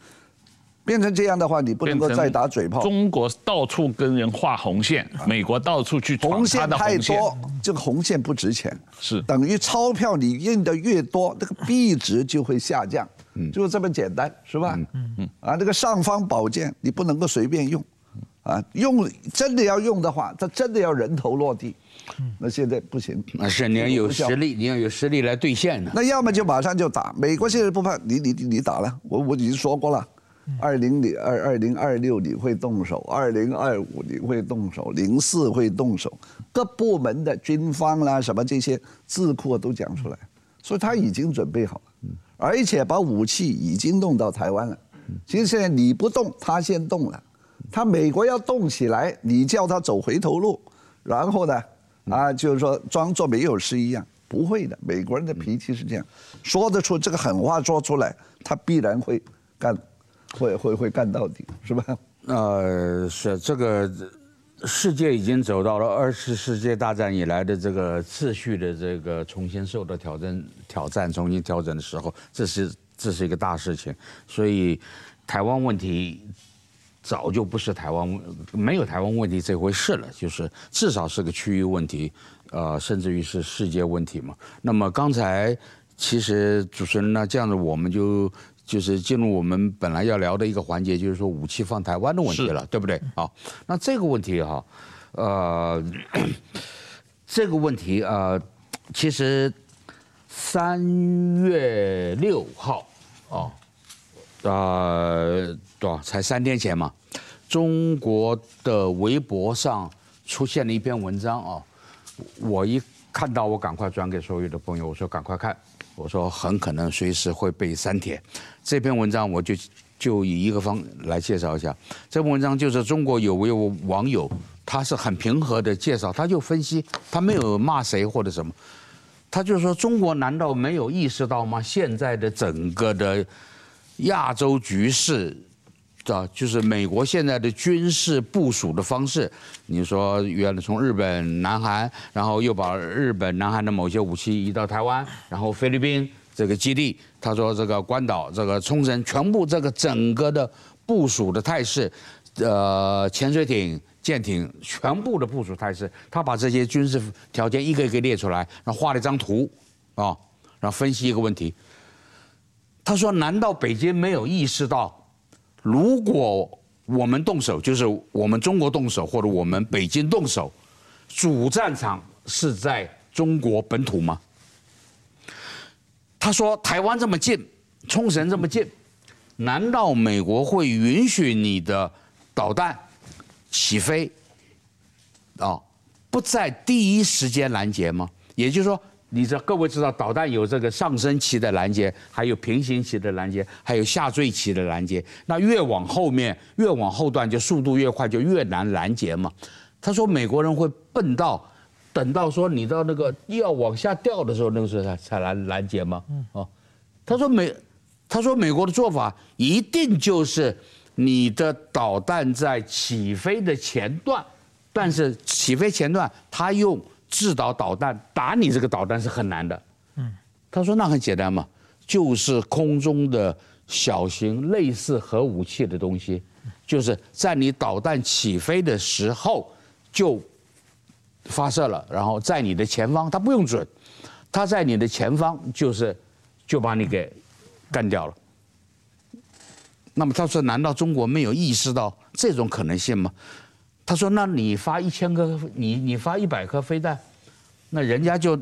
变成这样的话，你不能够再打嘴炮。中国到处跟人画红线，美国到处去闯他的红线。红线太多，这个红线不值钱，是等于钞票你印的越多，那个币值就会下降。就这么简单，是吧？嗯嗯。啊，那个尚方宝剑你不能够随便用，啊，用真的要用的话，它真的要人头落地。那现在不行。那是你要有实力，你要有实力来兑现呢。那要么就马上就打。美国现在不怕，你你你打了，我我已经说过了。二零零二二零二六你会动手，二零二五你会动手，零四会动手，各部门的军方啦什么这些智库都讲出来，所以他已经准备好了，而且把武器已经弄到台湾了。其实现在你不动，他先动了，他美国要动起来，你叫他走回头路，然后呢，啊，就是说装作没有事一样，不会的，美国人的脾气是这样，说得出这个狠话说出来，他必然会干。会会会干到底，是吧？呃，是这个世界已经走到了二次世界大战以来的这个秩序的这个重新受到挑战、挑战、重新调整的时候，这是这是一个大事情。所以，台湾问题早就不是台湾没有台湾问题这回事了，就是至少是个区域问题，呃，甚至于是世界问题嘛。那么刚才其实主持人呢，这样子我们就。就是进入我们本来要聊的一个环节，就是说武器放台湾的问题了，对不对？好，那这个问题哈，呃，这个问题呃，其实三月六号啊，呃，多少？才三天前嘛，中国的微博上出现了一篇文章啊，我一看到我赶快转给所有的朋友，我说赶快看。我说很可能随时会被删帖，这篇文章我就就以一个方来介绍一下。这篇文章就是中国有位网友，他是很平和的介绍，他就分析，他没有骂谁或者什么，他就说中国难道没有意识到吗？现在的整个的亚洲局势。啊，就是美国现在的军事部署的方式，你说原来从日本、南韩，然后又把日本、南韩的某些武器移到台湾，然后菲律宾这个基地，他说这个关岛、这个冲绳，全部这个整个的部署的态势，呃，潜水艇、舰艇全部的部署态势，他把这些军事条件一个一个列出来，然后画了一张图，啊，然后分析一个问题。他说：难道北京没有意识到？如果我们动手，就是我们中国动手，或者我们北京动手，主战场是在中国本土吗？他说：“台湾这么近，冲绳这么近，难道美国会允许你的导弹起飞，啊，不在第一时间拦截吗？也就是说。”你知道，各位知道导弹有这个上升期的拦截，还有平行期的拦截，还有下坠期的拦截。那越往后面，越往后段，就速度越快，就越难拦截嘛。他说美国人会笨到，等到说你到那个要往下掉的时候，那个时候才才来拦截吗？哦，他说美，他说美国的做法一定就是你的导弹在起飞的前段，但是起飞前段他用。制导导弹打你这个导弹是很难的，嗯，他说那很简单嘛，就是空中的小型类似核武器的东西，就是在你导弹起飞的时候就发射了，然后在你的前方，他不用准，他在你的前方就是就把你给干掉了。那么他说，难道中国没有意识到这种可能性吗？他说：“那你发一千颗，你你发一百颗飞弹，那人家就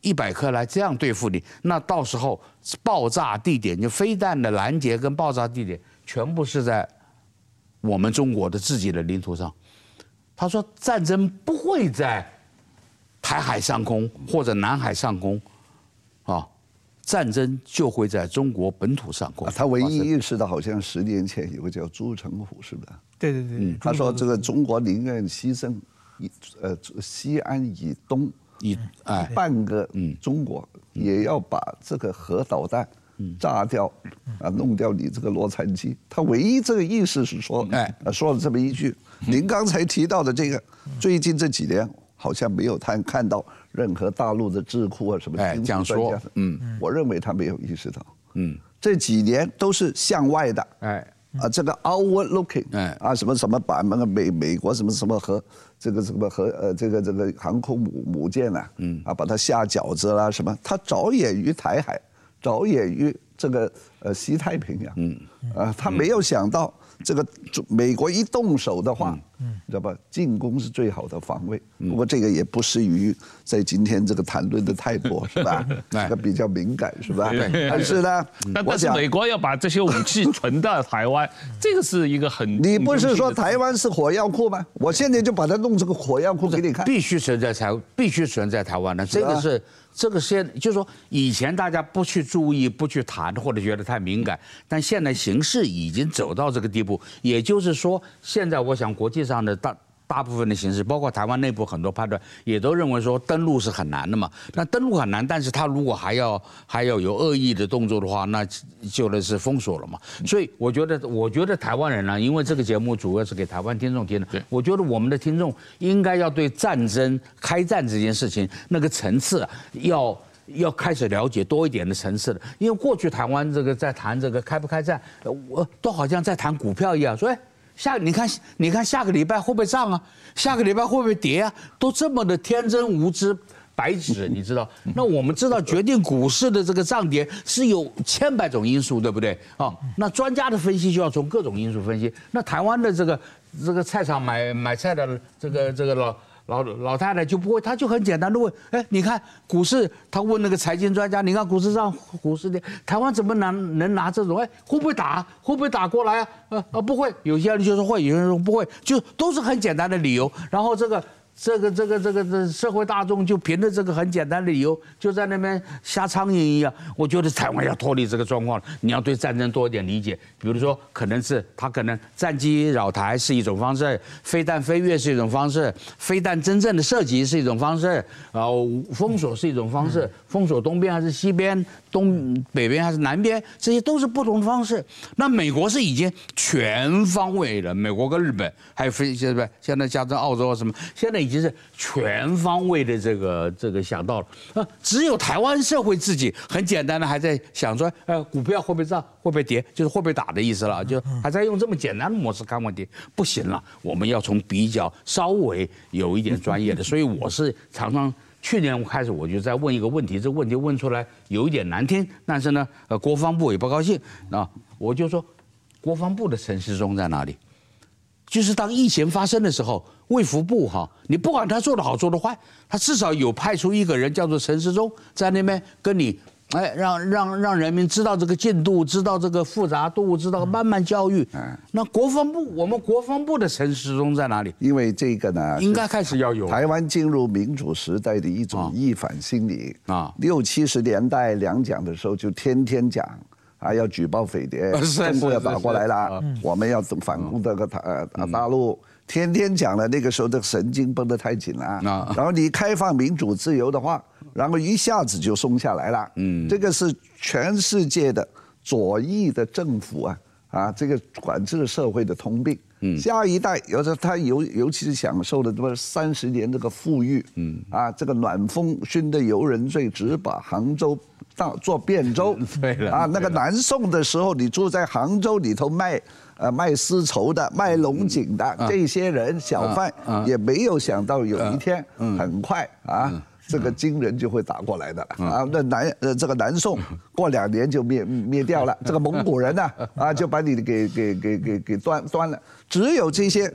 一百颗来这样对付你。那到时候爆炸地点，就飞弹的拦截跟爆炸地点，全部是在我们中国的自己的领土上。”他说：“战争不会在台海上空或者南海上空，战争就会在中国本土上空。”他唯一意识到，好像十年前有个叫朱成虎，是不是？对对对，嗯，他说这个中国宁愿牺牲以呃西安以东以哎半个嗯中国，也要把这个核导弹炸掉啊，弄掉你这个洛杉矶。他唯一这个意思是说，哎，说了这么一句。您刚才提到的这个，最近这几年好像没有看看到任何大陆的智库啊什么哎这样说，嗯，我认为他没有意识到，嗯，这几年都是向外的，哎。啊，这个 outward looking，哎，啊，什么什么把那个美美国什么什么和，这个什么和呃，这个这个航空母母舰啊，嗯，啊，把它下饺子啦什么，他着眼于台海，着眼于这个呃西太平洋，嗯，啊，他没有想到这个美国一动手的话，嗯，知道吧？进攻是最好的防卫。不过这个也不适于在今天这个谈论的太多，是吧？这个比较敏感，是吧？但是呢，但但是美国要把这些武器存到台湾，这个是一个很……你不是说台湾是火药库吗？我现在就把它弄成个火药库给你看。必须存在台，必须存在台湾的，这个是。这个现就是说，以前大家不去注意、不去谈，或者觉得太敏感，但现在形势已经走到这个地步。也就是说，现在我想国际上的大。大部分的形势，包括台湾内部很多判断，也都认为说登陆是很难的嘛。那登陆很难，但是他如果还要还要有恶意的动作的话，那就那是封锁了嘛。所以我觉得，我觉得台湾人呢，因为这个节目主要是给台湾听众听的，我觉得我们的听众应该要对战争开战这件事情那个层次啊要要开始了解多一点的层次的。因为过去台湾这个在谈这个开不开战，我都好像在谈股票一样，说哎。下你看，你看下个礼拜会不会涨啊？下个礼拜会不会跌啊？都这么的天真无知、白纸，你知道？那我们知道决定股市的这个涨跌是有千百种因素，对不对？啊，那专家的分析就要从各种因素分析。那台湾的这个这个菜场买买菜的这个这个老。老老太太就不会，他就很简单的问，哎，你看股市，他问那个财经专家，你看股市上股市的台湾怎么能能拿这种？哎，会不会打？会不会打过来啊？呃呃，不会，有些人就说会，有些人说不会，就都是很简单的理由。然后这个。这个这个这个这社会大众就凭着这个很简单的理由，就在那边瞎苍蝇一样。我觉得台湾要脱离这个状况了，你要对战争多一点理解。比如说，可能是他可能战机扰台是一种方式，飞弹飞越是一种方式，飞弹真正的射击是一种方式，然后封锁是一种方式，封锁东边还是西边，东北边还是南边，这些都是不同的方式。那美国是已经全方位的，美国跟日本还有非，现在现在加上澳洲啊什么，现在。已经是全方位的这个这个想到了。啊，只有台湾社会自己很简单的还在想说，呃，股票会不会涨，会不会跌，就是会不会打的意思了，就还在用这么简单的模式看问题，不行了，我们要从比较稍微有一点专业的，所以我是常常去年开始我就在问一个问题，这问题问出来有一点难听，但是呢，呃，国防部也不高兴，啊，我就说，国防部的陈时中在哪里？就是当疫情发生的时候，卫福部哈，你不管他做的好做的坏，他至少有派出一个人叫做陈时中在那边跟你，哎，让让让人民知道这个进度，知道这个复杂度，知道慢慢教育。嗯，那国防部，我们国防部的陈时中在哪里？因为这个呢，应该开始要有台湾进入民主时代的一种逆反心理啊。六七十年代两蒋的时候，就天天讲。啊，要举报匪谍，中共要打过来了，我们要反攻这个呃大陆，天天讲了，那个时候的神经绷得太紧了。然后你开放民主自由的话，然后一下子就松下来了。嗯，这个是全世界的左翼的政府啊，啊，这个管制社会的通病。嗯，下一代有时候他尤尤其是享受了这么三十年这个富裕。嗯，啊，这个暖风熏得游人醉，只把杭州。到做汴州，对了啊，那个南宋的时候，你住在杭州里头卖，呃，卖丝绸的、卖龙井的这些人小贩，也没有想到有一天，很快啊，这个金人就会打过来的啊。那南呃这个南宋过两年就灭灭掉了，这个蒙古人呢 啊就把你给给给给给端端了。只有这些，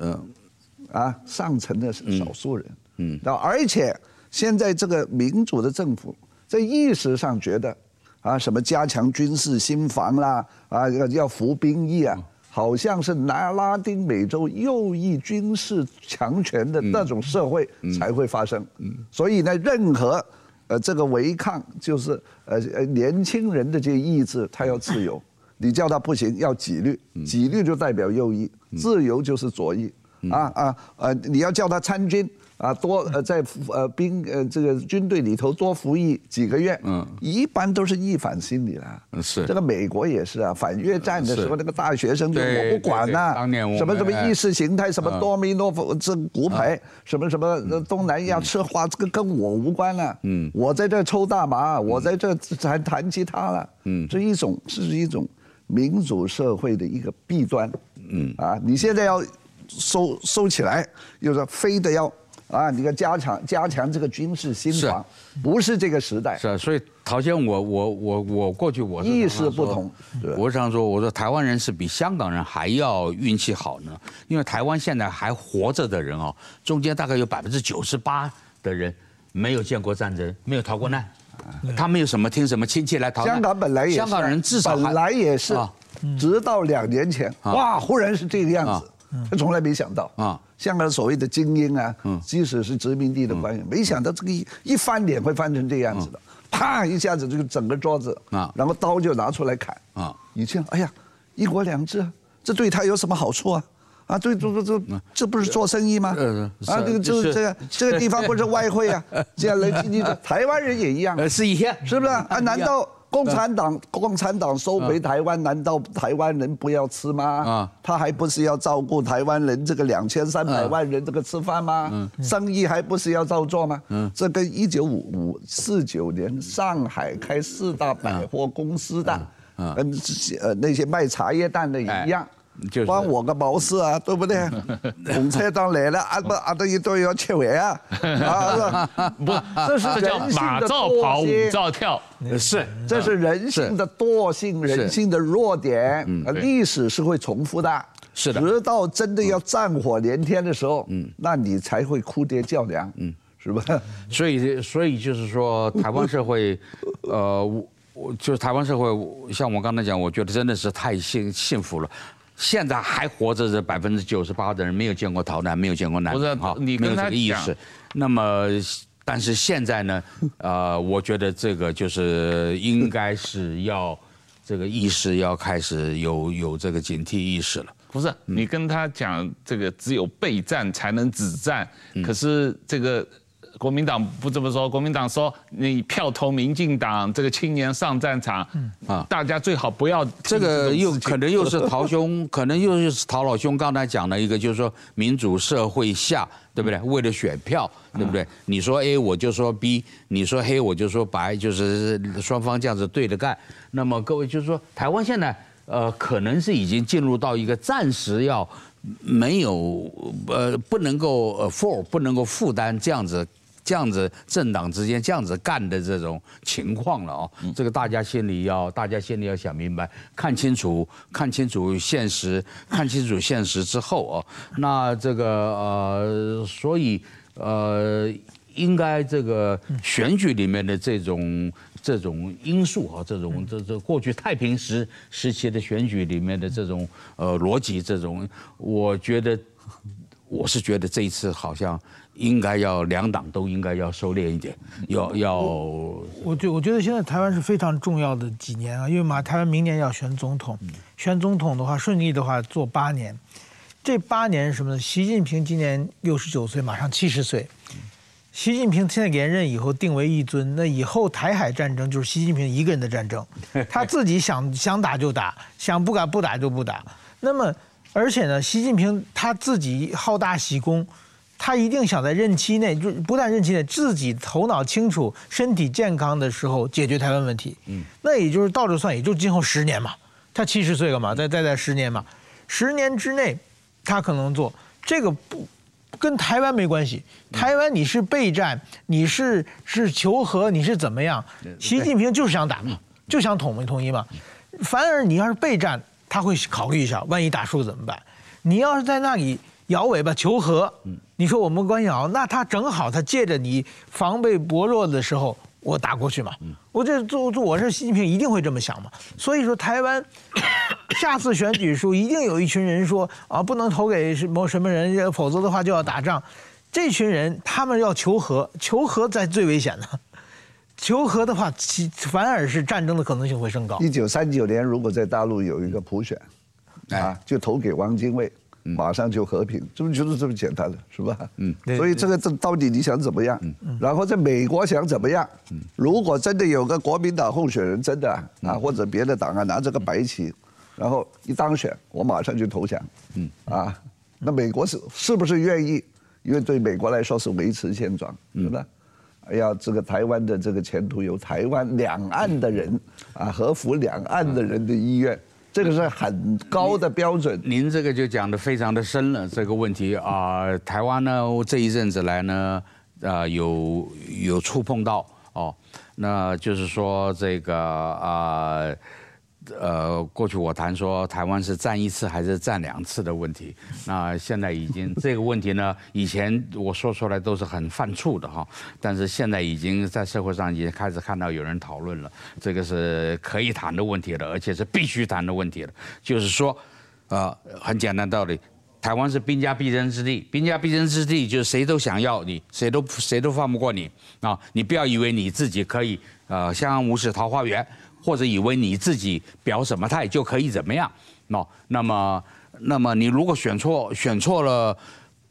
啊上层的少数人，嗯，而且现在这个民主的政府。在意识上觉得，啊，什么加强军事心防啦，啊，要要服兵役啊，好像是拿拉丁美洲右翼军事强权的那种社会才会发生。所以呢，任何呃这个违抗，就是呃呃年轻人的这些意志，他要自由，你叫他不行，要纪律，纪律就代表右翼，自由就是左翼，啊啊呃，你要叫他参军。啊，多呃，在呃兵呃这个军队里头多服役几个月，嗯，一般都是逆反心理了。是这个美国也是啊，反越战的时候，那个大学生就我不管呐，当年我什么什么意识形态，什么多米诺夫这骨牌，什么什么东南亚吃花，这个跟我无关了。嗯，我在这抽大麻，我在这还弹吉他了。嗯，这一种是一种民主社会的一个弊端。嗯，啊，你现在要收收起来，又说非得要。啊，你要加强加强这个军事新防，不是这个时代。是啊，所以陶先生，我我我我过去我意识不同，我常说，我说台湾人是比香港人还要运气好呢，因为台湾现在还活着的人哦，中间大概有百分之九十八的人没有见过战争，没有逃过难，他们有什么听什么亲戚来逃？香港本来也是，香港人至少本来也是，直到两年前，哇，忽然是这个样子。他从来没想到啊，香港所谓的精英啊，即使是殖民地的官员，没想到这个一一翻脸会翻成这样子的，啪一下子这个整个桌子啊，然后刀就拿出来砍啊！你这样，哎呀，一国两制，这对他有什么好处啊？啊，对，这这这这不是做生意吗？啊，这个这这个这个地方不是外汇啊？这样来，你台湾人也一样，是一样，是不是啊？难道？共产党，共产党收回台湾，难道台湾人不要吃吗？啊，他还不是要照顾台湾人这个两千三百万人这个吃饭吗？嗯，生意还不是要照做吗？嗯，这跟一九五五四九年上海开四大百货公司的，嗯呃那些卖茶叶蛋的一样。关我个毛事啊，对不对？红车党来了，阿不阿德一堆要切回啊！啊，不，这是人性的惰性。马照跑，舞照跳，是，这是人性的惰性，人性的弱点。嗯，历史是会重复的。是的。直到真的要战火连天的时候，嗯，那你才会哭爹叫娘，嗯，是吧？所以，所以就是说，台湾社会，呃，我就是台湾社会，像我刚才讲，我觉得真的是太幸幸福了。现在还活着的百分之九十八的人没有见过逃难，没有见过难民，好，你没有这个意识。那么，但是现在呢，呃，我觉得这个就是应该是要这个意识要开始有有这个警惕意识了。不是，你跟他讲这个只有备战才能止战，可是这个。国民党不这么说，国民党说你票投民进党，这个青年上战场，啊，大家最好不要这个又可能又是陶兄，可能又是陶老兄刚才讲的一个，就是说民主社会下，对不对？为了选票，对不对？你说 A 我就说 B，你说黑我就说白，就是双方这样子对着干。那么各位就是说，台湾现在呃可能是已经进入到一个暂时要没有呃不能够 afford 不能够负担这样子。这样子政党之间这样子干的这种情况了哦，这个大家心里要大家心里要想明白，看清楚，看清楚现实，看清楚现实之后哦，那这个呃，所以呃，应该这个选举里面的这种这种因素啊，这种这这过去太平时时期的选举里面的这种呃逻辑，这种我觉得我是觉得这一次好像。应该要两党都应该要收敛一点，要要。我觉我觉得现在台湾是非常重要的几年啊，因为嘛，台湾明年要选总统，选总统的话顺利的话做八年，这八年是什么呢？习近平今年六十九岁，马上七十岁。习近平现在连任以后定为一尊，那以后台海战争就是习近平一个人的战争，他自己想想打就打，想不敢不打就不打。那么而且呢，习近平他自己好大喜功。他一定想在任期内，就不但任期内自己头脑清楚、身体健康的时候解决台湾问题。嗯，那也就是倒着算，也就今后十年嘛。他七十岁了嘛，再再再十年嘛，十年之内，他可能做这个不跟台湾没关系。台湾你是备战，你是是求和，你是怎么样？习近平就是想打嘛，就想统一统一嘛。反而你要是备战，他会考虑一下，万一打输怎么办？你要是在那里。摇尾巴求和，你说我们关系好，那他正好他借着你防备薄弱的时候，我打过去嘛。我这做做我是习近平一定会这么想嘛。所以说台湾 下次选举时候一定有一群人说啊，不能投给什么什么人，否则的话就要打仗。这群人他们要求和，求和才最危险的。求和的话，其反而是战争的可能性会升高。一九三九年如果在大陆有一个普选，啊，就投给汪精卫。马上就和平，这不就是这么简单了，是吧？嗯，所以这个这到底你想怎么样？嗯，然后在美国想怎么样？嗯，如果真的有个国民党候选人真的啊，或者别的党啊拿这个白旗，然后一当选，我马上就投降。嗯，啊，那美国是是不是愿意？因为对美国来说是维持现状，是吧？哎呀，这个台湾的这个前途由台湾两岸的人啊，合服两岸的人的意愿。这个是很高的标准。您这个就讲的非常的深了，这个问题啊、台湾呢这一阵子来呢，啊，有有触碰到哦，那就是说这个啊。呃，过去我谈说台湾是战一次还是战两次的问题，那现在已经这个问题呢，以前我说出来都是很犯怵的哈，但是现在已经在社会上已经开始看到有人讨论了，这个是可以谈的问题了，而且是必须谈的问题了。就是说，呃，很简单道理，台湾是兵家必争之地，兵家必争之地就是谁都想要你，谁都谁都放不过你啊！你不要以为你自己可以呃相安无事桃花源。或者以为你自己表什么态就可以怎么样？喏，那么，那么你如果选错，选错了，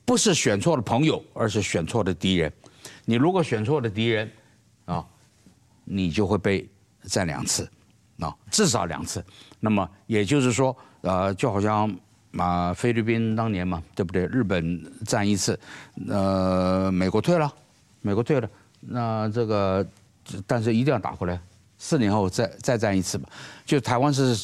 不是选错了朋友，而是选错了敌人。你如果选错了敌人，啊，你就会被战两次，啊，至少两次。那么也就是说，呃，就好像啊，菲律宾当年嘛，对不对？日本战一次，呃，美国退了，美国退了，那这个，但是一定要打回来。四年后再再战一次嘛，就台湾是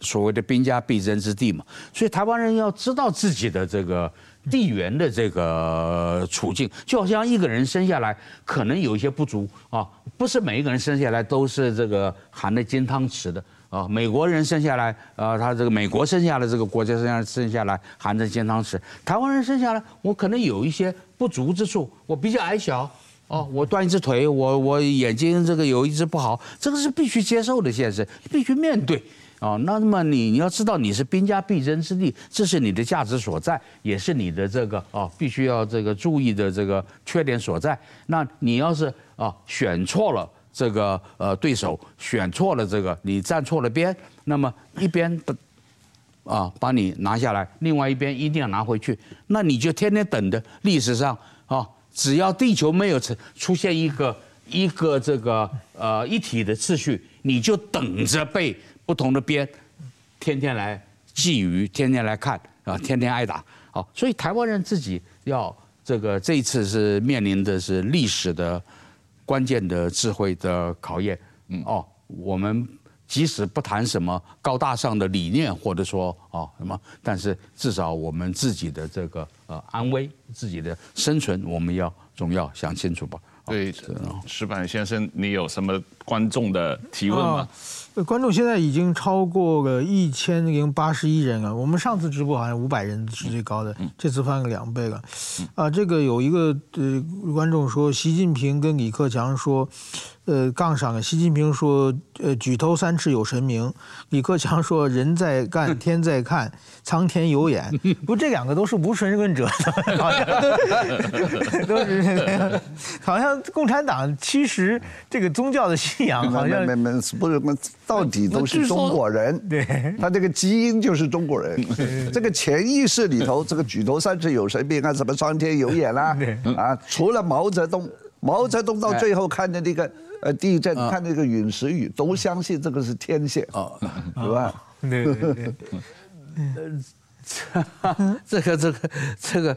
所谓的兵家必争之地嘛，所以台湾人要知道自己的这个地缘的这个处境，就好像一个人生下来可能有一些不足啊，不是每一个人生下来都是这个含着金汤匙的啊。美国人生下来啊，他这个美国生下来这个国家生下生下来含着金汤匙，台湾人生下来我可能有一些不足之处，我比较矮小。哦，我断一只腿，我我眼睛这个有一只不好，这个是必须接受的现实，必须面对。哦，那么你你要知道你是兵家必争之地，这是你的价值所在，也是你的这个哦必须要这个注意的这个缺点所在。那你要是啊选错了这个呃对手，选错了这个你站错了边，那么一边的啊把你拿下来，另外一边一定要拿回去，那你就天天等着历史上。只要地球没有出出现一个一个这个呃一体的秩序，你就等着被不同的边天天来觊觎，天天来看啊，天天挨打。好，所以台湾人自己要这个这一次是面临的是历史的关键的智慧的考验。嗯哦，我们。即使不谈什么高大上的理念，或者说啊什么，但是至少我们自己的这个呃安危、自己的生存，我们要总要想清楚吧。对，石板先生，你有什么观众的提问吗？观众现在已经超过了一千零八十一人了。我们上次直播好像五百人是最高的，这次翻了两倍了。啊，这个有一个呃观众说，习近平跟李克强说。呃，杠上了。习近平说：“呃，举头三尺有神明。”李克强说：“人在干，天在看，苍天有眼。”不，这两个都是无神论者，好像都是好像共产党其实这个宗教的信仰好像没没没不是，到底都是中国人。对，他这个基因就是中国人。这个潜意识里头，这个举头三尺有神明啊，什么苍天有眼啦，啊，除了毛泽东，毛泽东到最后看的那个。呃，地震看那个陨石雨，都相信这个是天线，啊，是吧？对对对。这个这个这个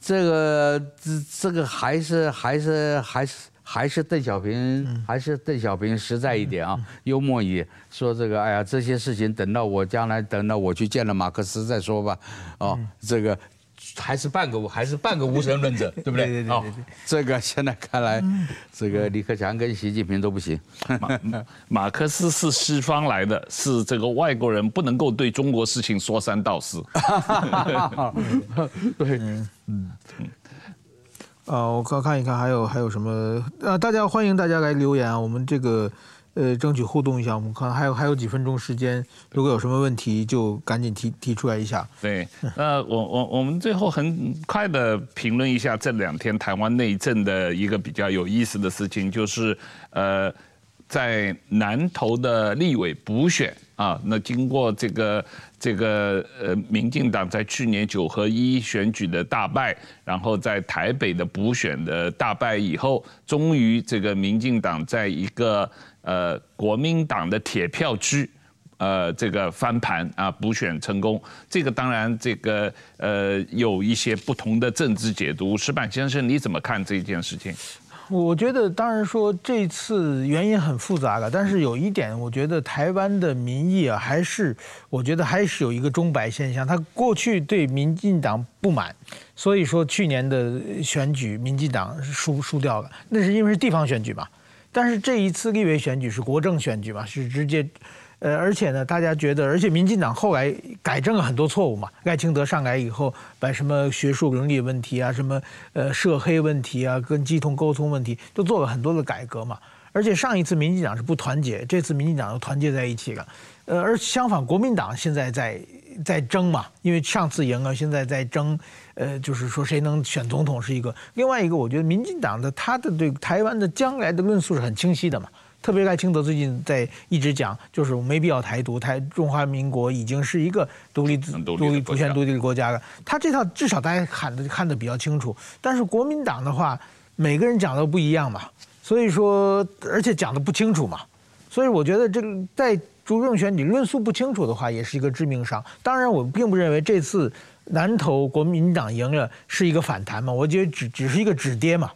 这个这这个还是还是还是还是邓小平还是邓小平实在一点啊，幽默一点，说这个哎呀，这些事情等到我将来等到我去见了马克思再说吧，哦，这个。还是半个还是半个无神论者，对不对？对对对对。这个现在看来，这个李克强跟习近平都不行。马马克思是西方来的，是这个外国人不能够对中国事情说三道四。对，嗯。啊，我看看一看，还有还有什么？啊，大家欢迎大家来留言啊，我们这个。呃，争取互动一下，我们看还有还有几分钟时间，如果有什么问题就赶紧提提出来一下。对，呃，我我我们最后很快的评论一下这两天台湾内政的一个比较有意思的事情，就是呃，在南投的立委补选啊，那经过这个这个呃，民进党在去年九合一选举的大败，然后在台北的补选的大败以后，终于这个民进党在一个呃，国民党的铁票区，呃，这个翻盘啊，补选成功。这个当然，这个呃，有一些不同的政治解读。石板先生，你怎么看这件事情？我觉得当然说这次原因很复杂了，但是有一点，我觉得台湾的民意啊，还是我觉得还是有一个钟摆现象。他过去对民进党不满，所以说去年的选举民进党输输掉了，那是因为是地方选举嘛。但是这一次立委选举是国政选举嘛，是直接。呃，而且呢，大家觉得，而且民进党后来改正了很多错误嘛。赖清德上来以后，把什么学术伦理问题啊，什么呃涉黑问题啊，跟基同沟通问题，都做了很多的改革嘛。而且上一次民进党是不团结，这次民进党又团结在一起了。呃，而相反，国民党现在在在争嘛，因为上次赢了，现在在争，呃，就是说谁能选总统是一个。另外一个，我觉得民进党的他的对台湾的将来的论述是很清晰的嘛。特别赖清德最近在一直讲，就是没必要台独，台中华民国已经是一个独立自独立主权独立的国家了。他这套至少大家看的看得比较清楚，但是国民党的话，每个人讲的不一样嘛，所以说而且讲的不清楚嘛，所以我觉得这个在主政选举论述不清楚的话，也是一个致命伤。当然，我并不认为这次南投国民党赢了是一个反弹嘛，我觉得只只是一个止跌嘛。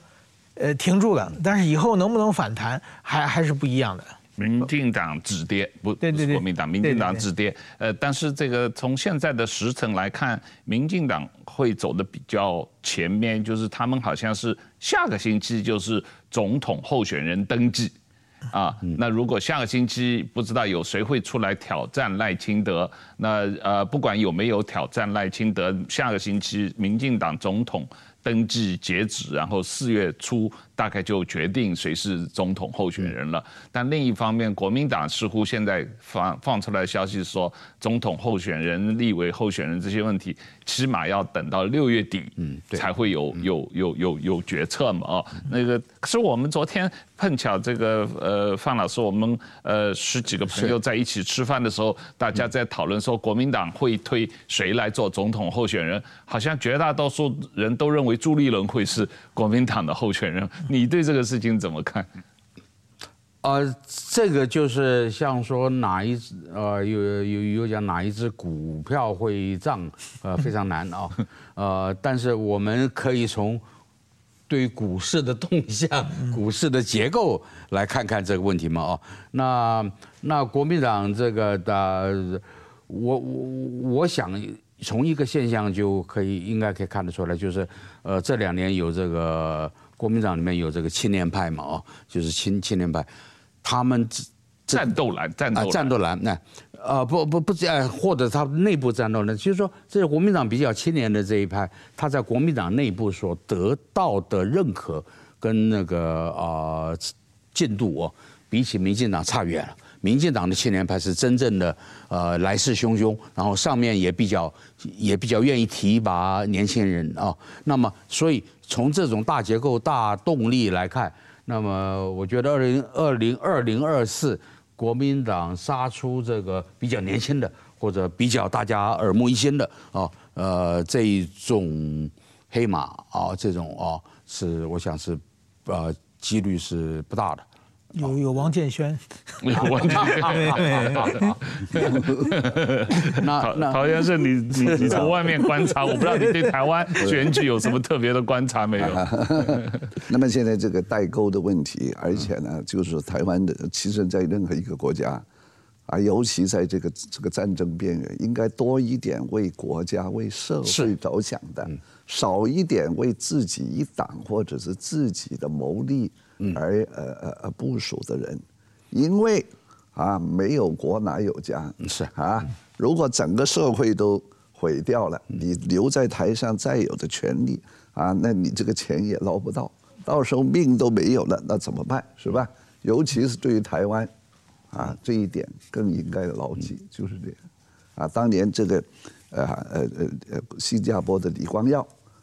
呃，停住了，但是以后能不能反弹，还还是不一样的。民进党止跌，不，对对国民党，民进党止跌。呃，但是这个从现在的时程来看，民进党会走的比较前面，就是他们好像是下个星期就是总统候选人登记，啊，那如果下个星期不知道有谁会出来挑战赖清德，那呃，不管有没有挑战赖清德，下个星期民进党总统。登记截止，然后四月初大概就决定谁是总统候选人了。但另一方面，国民党似乎现在放放出来的消息说，总统候选人、立委候选人这些问题，起码要等到六月底，嗯，才会有有有有有决策嘛。啊，那个可是我们昨天碰巧这个呃，范老师，我们呃十几个朋友在一起吃饭的时候，大家在讨论说国民党会推谁来做总统候选人，好像绝大多数人都认为。朱立伦会是国民党的候选人，你对这个事情怎么看？呃，这个就是像说哪一只呃有有有讲哪一只股票会涨，呃非常难啊，呃但是我们可以从对股市的动向、股市的结构来看看这个问题嘛啊，那那国民党这个的，我我我想。从一个现象就可以应该可以看得出来，就是，呃，这两年有这个国民党里面有这个青年派嘛，哦，就是青青年派，他们战斗蓝，战斗蓝，战斗蓝，那，呃，不不不，呃，或者他内部战斗蓝，就是说，这是国民党比较青年的这一派，他在国民党内部所得到的认可跟那个呃进度哦，比起民进党差远了。民进党的青年派是真正的，呃，来势汹汹，然后上面也比较，也比较愿意提拔年轻人啊。那么，所以从这种大结构、大动力来看，那么我觉得二零二零二零二四国民党杀出这个比较年轻的，或者比较大家耳目一新的啊，呃，这一种黑马啊，这种啊，是我想是，呃，几率是不大的。有有王建煊，有王建煊。那那陶先生，你你 你从外面观察，我不知道你对台湾选举有什么特别的观察没有？那么现在这个代沟的问题，而且呢，就是说台湾的，其实在任何一个国家，啊，尤其在这个这个战争边缘，应该多一点为国家、为社会着想的，少一点为自己一党或者是自己的谋利。而呃呃呃部署的人，因为啊没有国哪有家是啊，如果整个社会都毁掉了，你留在台上再有的权利啊，那你这个钱也捞不到，到时候命都没有了，那怎么办是吧？尤其是对于台湾，啊这一点更应该牢记，就是这样。啊，当年这个呃呃呃呃新加坡的李光耀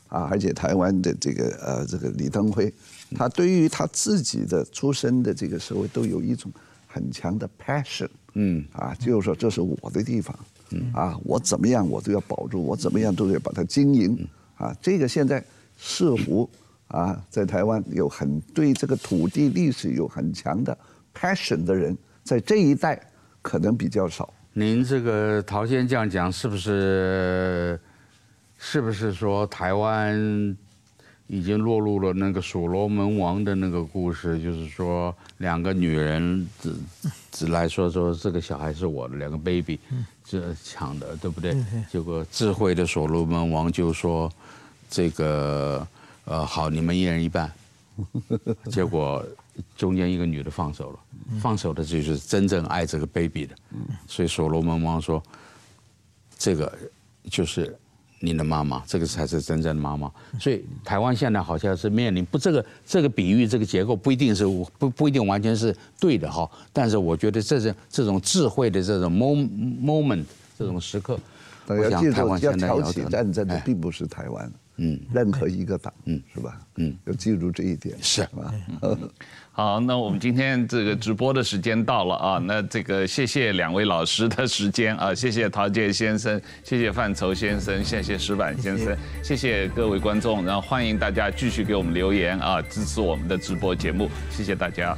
啊，而且台湾的这个呃这个李登辉。他对于他自己的出身的这个社会都有一种很强的 passion，嗯，啊，就是说这是我的地方，嗯，啊，我怎么样我都要保住，我怎么样都要把它经营，啊，这个现在似乎啊，在台湾有很对这个土地历史有很强的 passion 的人，在这一代可能比较少。您这个陶先生这样讲，是不是是不是说台湾？已经落入了那个所罗门王的那个故事，就是说两个女人只只来说说这个小孩是我的，两个 baby，这抢的对不对？结果智慧的所罗门王就说这个呃好，你们一人一半。结果中间一个女的放手了，放手的就是真正爱这个 baby 的，所以所罗门王说这个就是。你的妈妈，这个才是真正的妈妈。所以台湾现在好像是面临不，这个这个比喻，这个结构不一定是不不一定完全是对的哈。但是我觉得这种这种智慧的这种 moment 这种时刻，我想台湾现在要挑起战争的并不是台湾。嗯，任何一个党，嗯，是吧？嗯，要记住这一点，是吧？好，那我们今天这个直播的时间到了啊，那这个谢谢两位老师的时间啊，谢谢陶杰先生，谢谢范畴先生，谢谢石板先生，谢谢各位观众，然后欢迎大家继续给我们留言啊，支持我们的直播节目，谢谢大家。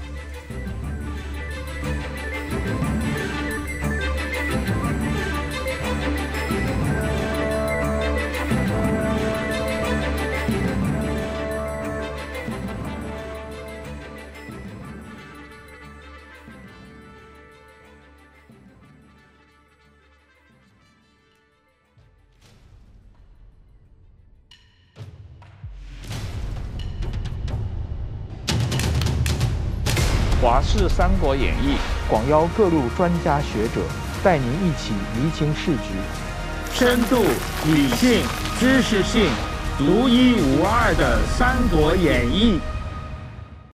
三国演义》广邀各路专家学者，带您一起厘清事局，深度、理性、知识性、独一无二的《三国演义》。